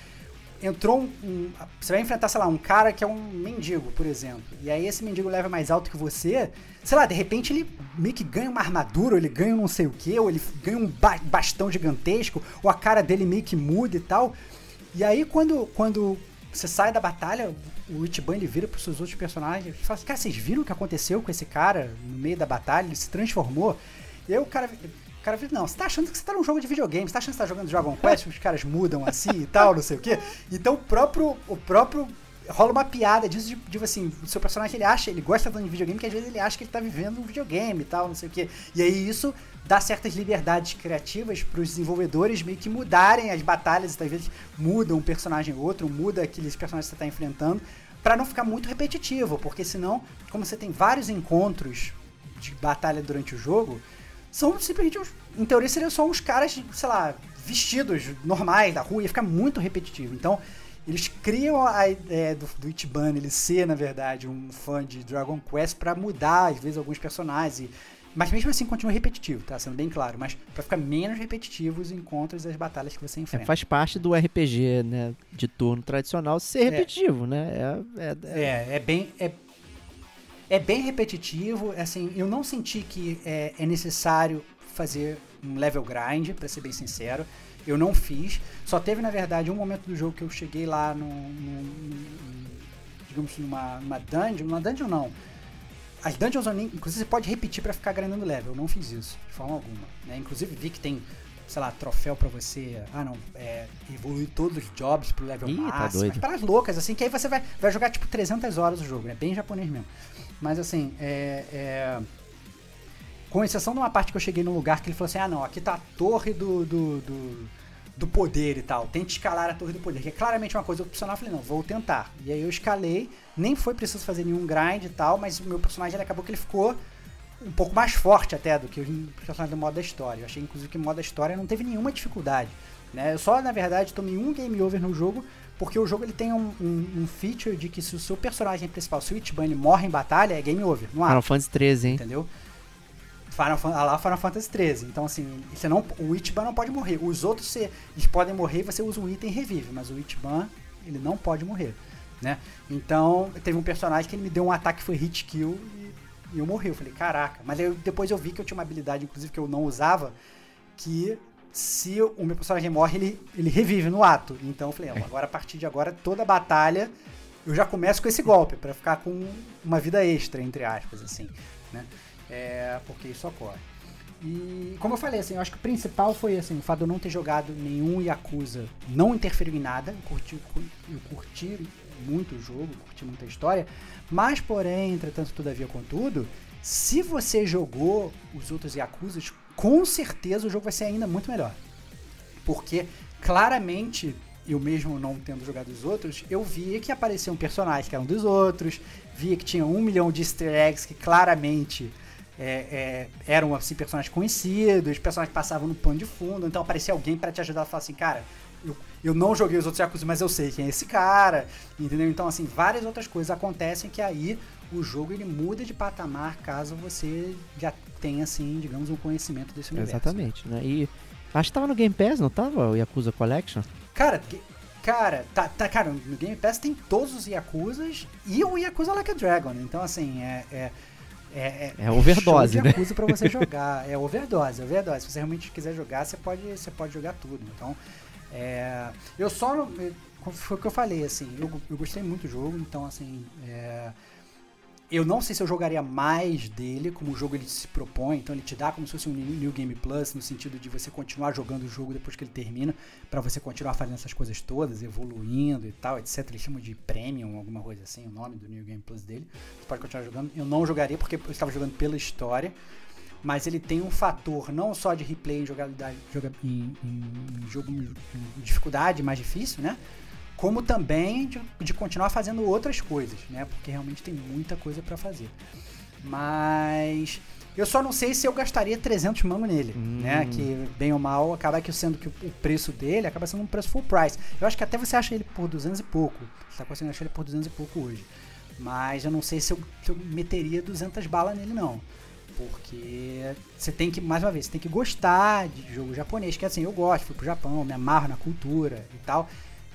entrou um, um- Você vai enfrentar, sei lá, um cara que é um mendigo, por exemplo. E aí esse mendigo leva mais alto que você. Sei lá, de repente ele meio que ganha uma armadura, ou ele ganha um não sei o que, ou ele ganha um ba- bastão gigantesco, ou a cara dele meio que muda e tal. E aí quando, quando você sai da batalha, o Ichiban ele vira pros seus outros personagens e fala assim, cara, vocês viram o que aconteceu com esse cara no meio da batalha? Ele se transformou. E aí o cara, cara vira, não, você tá achando que você tá num jogo de videogame, você tá achando que você tá jogando Dragon Quest, os caras mudam assim e tal, não sei o quê. Então o próprio, o próprio rola uma piada disso, de assim, o seu personagem ele acha, ele gosta tanto de videogame que às vezes ele acha que ele tá vivendo um videogame e tal, não sei o quê. E aí isso dá certas liberdades criativas para os desenvolvedores meio que mudarem as batalhas, então, às vezes mudam um personagem ou outro, muda aqueles personagens que você tá enfrentando, para não ficar muito repetitivo, porque senão, como você tem vários encontros de batalha durante o jogo, são simplesmente, uns, em teoria, seriam só uns caras, sei lá, vestidos normais da rua, ia ficar muito repetitivo. Então, eles criam a ideia do, do Ichiban ele ser, na verdade, um fã de Dragon Quest para mudar, às vezes, alguns personagens. E, mas mesmo assim continua repetitivo, tá? Sendo bem claro. Mas para ficar menos repetitivo os encontros e as batalhas que você É, enfrenta. faz parte do RPG, né? De turno tradicional ser repetitivo, né? É, é- é- É, é bem. É, é bem repetitivo. Assim, eu não senti que é, é necessário fazer um level grind, pra ser bem sincero. Eu não fiz. Só teve, na verdade, um momento do jogo que eu cheguei lá no. no- no- digamos, numa, numa dungeon. Numa dungeon não. As dungeons, inclusive, você pode repetir pra ficar grindando level. Eu não fiz isso, de forma alguma. né? Inclusive, vi que tem, sei lá, troféu pra você. Ah, não. É, evoluir todos os jobs pro level Ih, tá máximo. doido. Mas paradas loucas, assim, que aí você vai, vai jogar tipo 300 horas o jogo, né? Bem japonês mesmo. Mas assim, é, é, Com exceção de uma parte que eu cheguei num lugar que ele falou assim: ah, não, aqui tá a torre do. do, do, do poder e tal. Tente escalar a torre do poder, que é claramente uma coisa opcional. Eu falei, não, vou tentar. E aí eu escalei, nem foi preciso fazer nenhum grind e tal, mas o meu personagem acabou que ele ficou um pouco mais forte até do que os personagens do modo da história. Eu achei, inclusive, que o modo da história não teve nenhuma dificuldade. Né? Eu só, na verdade, tomei um game over no jogo, porque o jogo ele tem um, um, um feature de que se o seu personagem principal, se o Ichiban, ele morre em batalha, é game over. Não há. Final Fantasy 13, hein? Entendeu? Final, ah lá Final Fantasy 13. Então, assim, você não, o Ichiban não pode morrer. Os outros, você, eles podem morrer você usa um item e revive, mas o Ichiban, ele não pode morrer, né? Então, teve um personagem que ele me deu um ataque que foi hit kill e, e eu morri. Eu falei, caraca. Mas eu- depois eu vi que eu tinha uma habilidade, inclusive, que eu não usava, que se o meu personagem morre, ele, ele revive no ato. Então eu falei, ó, agora a partir de agora, toda batalha, eu já começo com esse golpe, pra ficar com uma vida extra, entre aspas, assim, né? É, porque isso ocorre. E como eu falei, assim, eu acho que o principal foi assim, o fato de eu não ter jogado nenhum Yakuza não interferiu em nada. Eu curti, eu curti muito o jogo, curti muito a história. Mas, porém, entretanto, todavia, contudo, se você jogou os outros Yakuzas, com certeza o jogo vai ser ainda muito melhor. Porque claramente, eu mesmo não tendo jogado os outros, eu via que apareciam personagens que eram dos outros, via que tinha um milhão de easter eggs que claramente é, é, eram assim, personagens conhecidos, personagens que passavam no pano de fundo, então aparecia alguém para te ajudar a falar assim, cara, eu, eu não joguei os outros Yakuza, mas eu sei quem é esse cara, entendeu? Então, assim, várias outras coisas acontecem que aí o jogo ele muda de patamar caso você já tenha, assim, digamos, um conhecimento desse universo. Exatamente, né? E acho que tava no Game Pass, não tava? O Yakuza Collection? Cara, cara, tá, tá, cara, no Game Pass tem todos os Yakuzas e o Yakuza Like a Dragon. Então, assim, é. é é, É overdose, de né? Yakuza pra você [LAUGHS] jogar. É overdose, é overdose. Se você realmente quiser jogar, você pode, você pode jogar tudo. Então, é, eu só. é, Foi o que eu falei, assim. Eu, eu gostei muito do jogo, então, assim. é, eu não sei se eu jogaria mais dele, como o jogo ele se propõe, então ele te dá como se fosse um New Game Plus, no sentido de você continuar jogando o jogo depois que ele termina, pra você continuar fazendo essas coisas todas, evoluindo e tal, etc. Eles chamam de Premium, alguma coisa assim, o nome do New Game Plus dele. Você pode continuar jogando. Eu não jogaria porque eu estava jogando pela história, mas ele tem um fator não só de replay em jogabilidade, joga, em, em- em jogo em dificuldade mais difícil, né? Como também de, de continuar fazendo outras coisas, né? Porque realmente tem muita coisa pra fazer. Mas eu só não sei se eu gastaria 300 mangos nele, Hum. né? Que bem ou mal acaba que sendo que o o preço dele acaba sendo um preço full price. Eu acho que até você acha ele por 200 e pouco. Você tá conseguindo achar ele por 200 e pouco hoje. Mas eu não sei se eu, se eu meteria 200 balas nele não. Porque você tem que, mais uma vez, você tem que gostar de jogo japonês, que assim, eu gosto, fui pro Japão, me amarro na cultura e tal.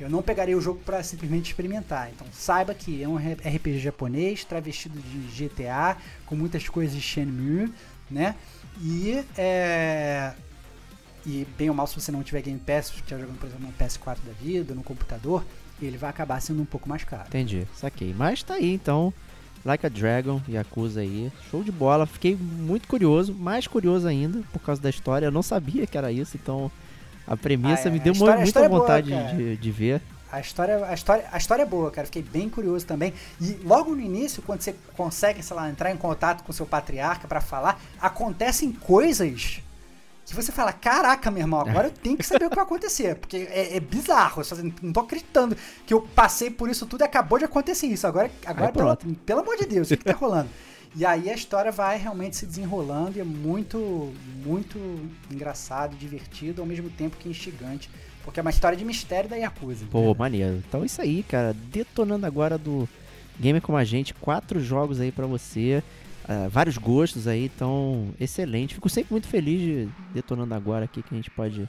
Eu não pegaria o jogo pra simplesmente experimentar. Então saiba que é um RPG japonês, travestido de GTA, com muitas coisas de Shenmue, né? E é. E bem ou mal, se você não tiver Game Pass, se estiver jogando, por exemplo, no PS4 da vida, no computador, ele vai acabar sendo um pouco mais caro. Entendi, saquei. Mas tá aí, então. Like a Dragon, Yakuza aí. Show de bola. Fiquei muito curioso, mais curioso ainda, por causa da história. Eu não sabia que era isso, então a premissa Ah, é, me deu história- muita é boa, vontade cara. de, de ver. A história, a, história, a história é boa, cara. Fiquei bem curioso também. E logo no início, quando você consegue, sei lá, entrar em contato com seu patriarca pra falar, acontecem coisas que você fala: caraca, meu irmão, agora eu tenho que saber o que vai acontecer. Porque é, é bizarro. Eu não tô acreditando que eu passei por isso tudo e acabou de acontecer isso. Agora, agora Aí pronto. pelo amor de Deus, o que, que tá rolando? E aí a história vai realmente se desenrolando e é muito, muito engraçado, divertido, ao mesmo tempo que instigante. Porque é uma história de mistério da Yakuza. Pô, né? maneiro. Então é isso aí, cara. Detonando agora do Gamer Como a Gente. Quatro jogos aí pra você. Uh, vários gostos aí, então excelente. Fico sempre muito feliz de detonando agora aqui que a gente pode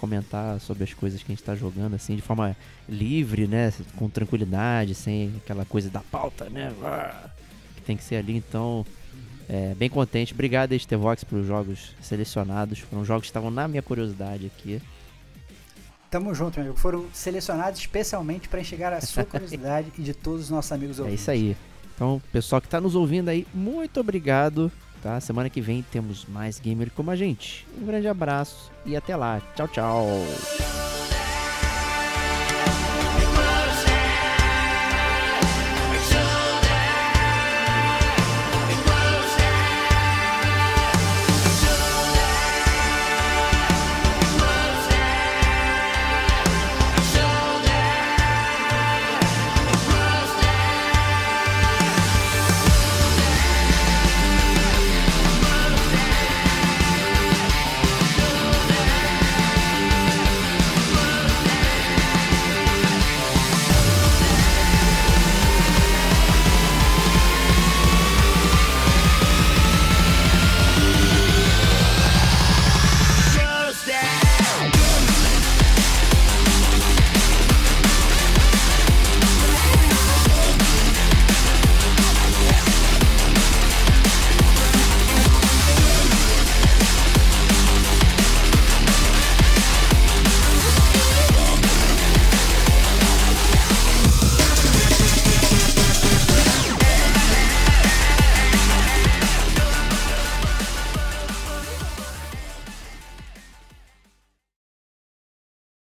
comentar sobre as coisas que a gente tá jogando assim de forma livre, né, com tranquilidade, sem aquela coisa da pauta, né, que tem que ser ali. Então, é, bem contente. Obrigado, Estevox, pelos jogos selecionados. Foram jogos que estavam na minha curiosidade aqui. Tamo junto, meu amigo. Foram selecionados especialmente para enxergar a sua curiosidade e de todos os nossos amigos ouvintes. [LAUGHS] É isso aí. Então, pessoal que está nos ouvindo aí, muito obrigado. Tá? Semana que vem temos mais gamer como a gente. Um grande abraço e até lá. Tchau, tchau.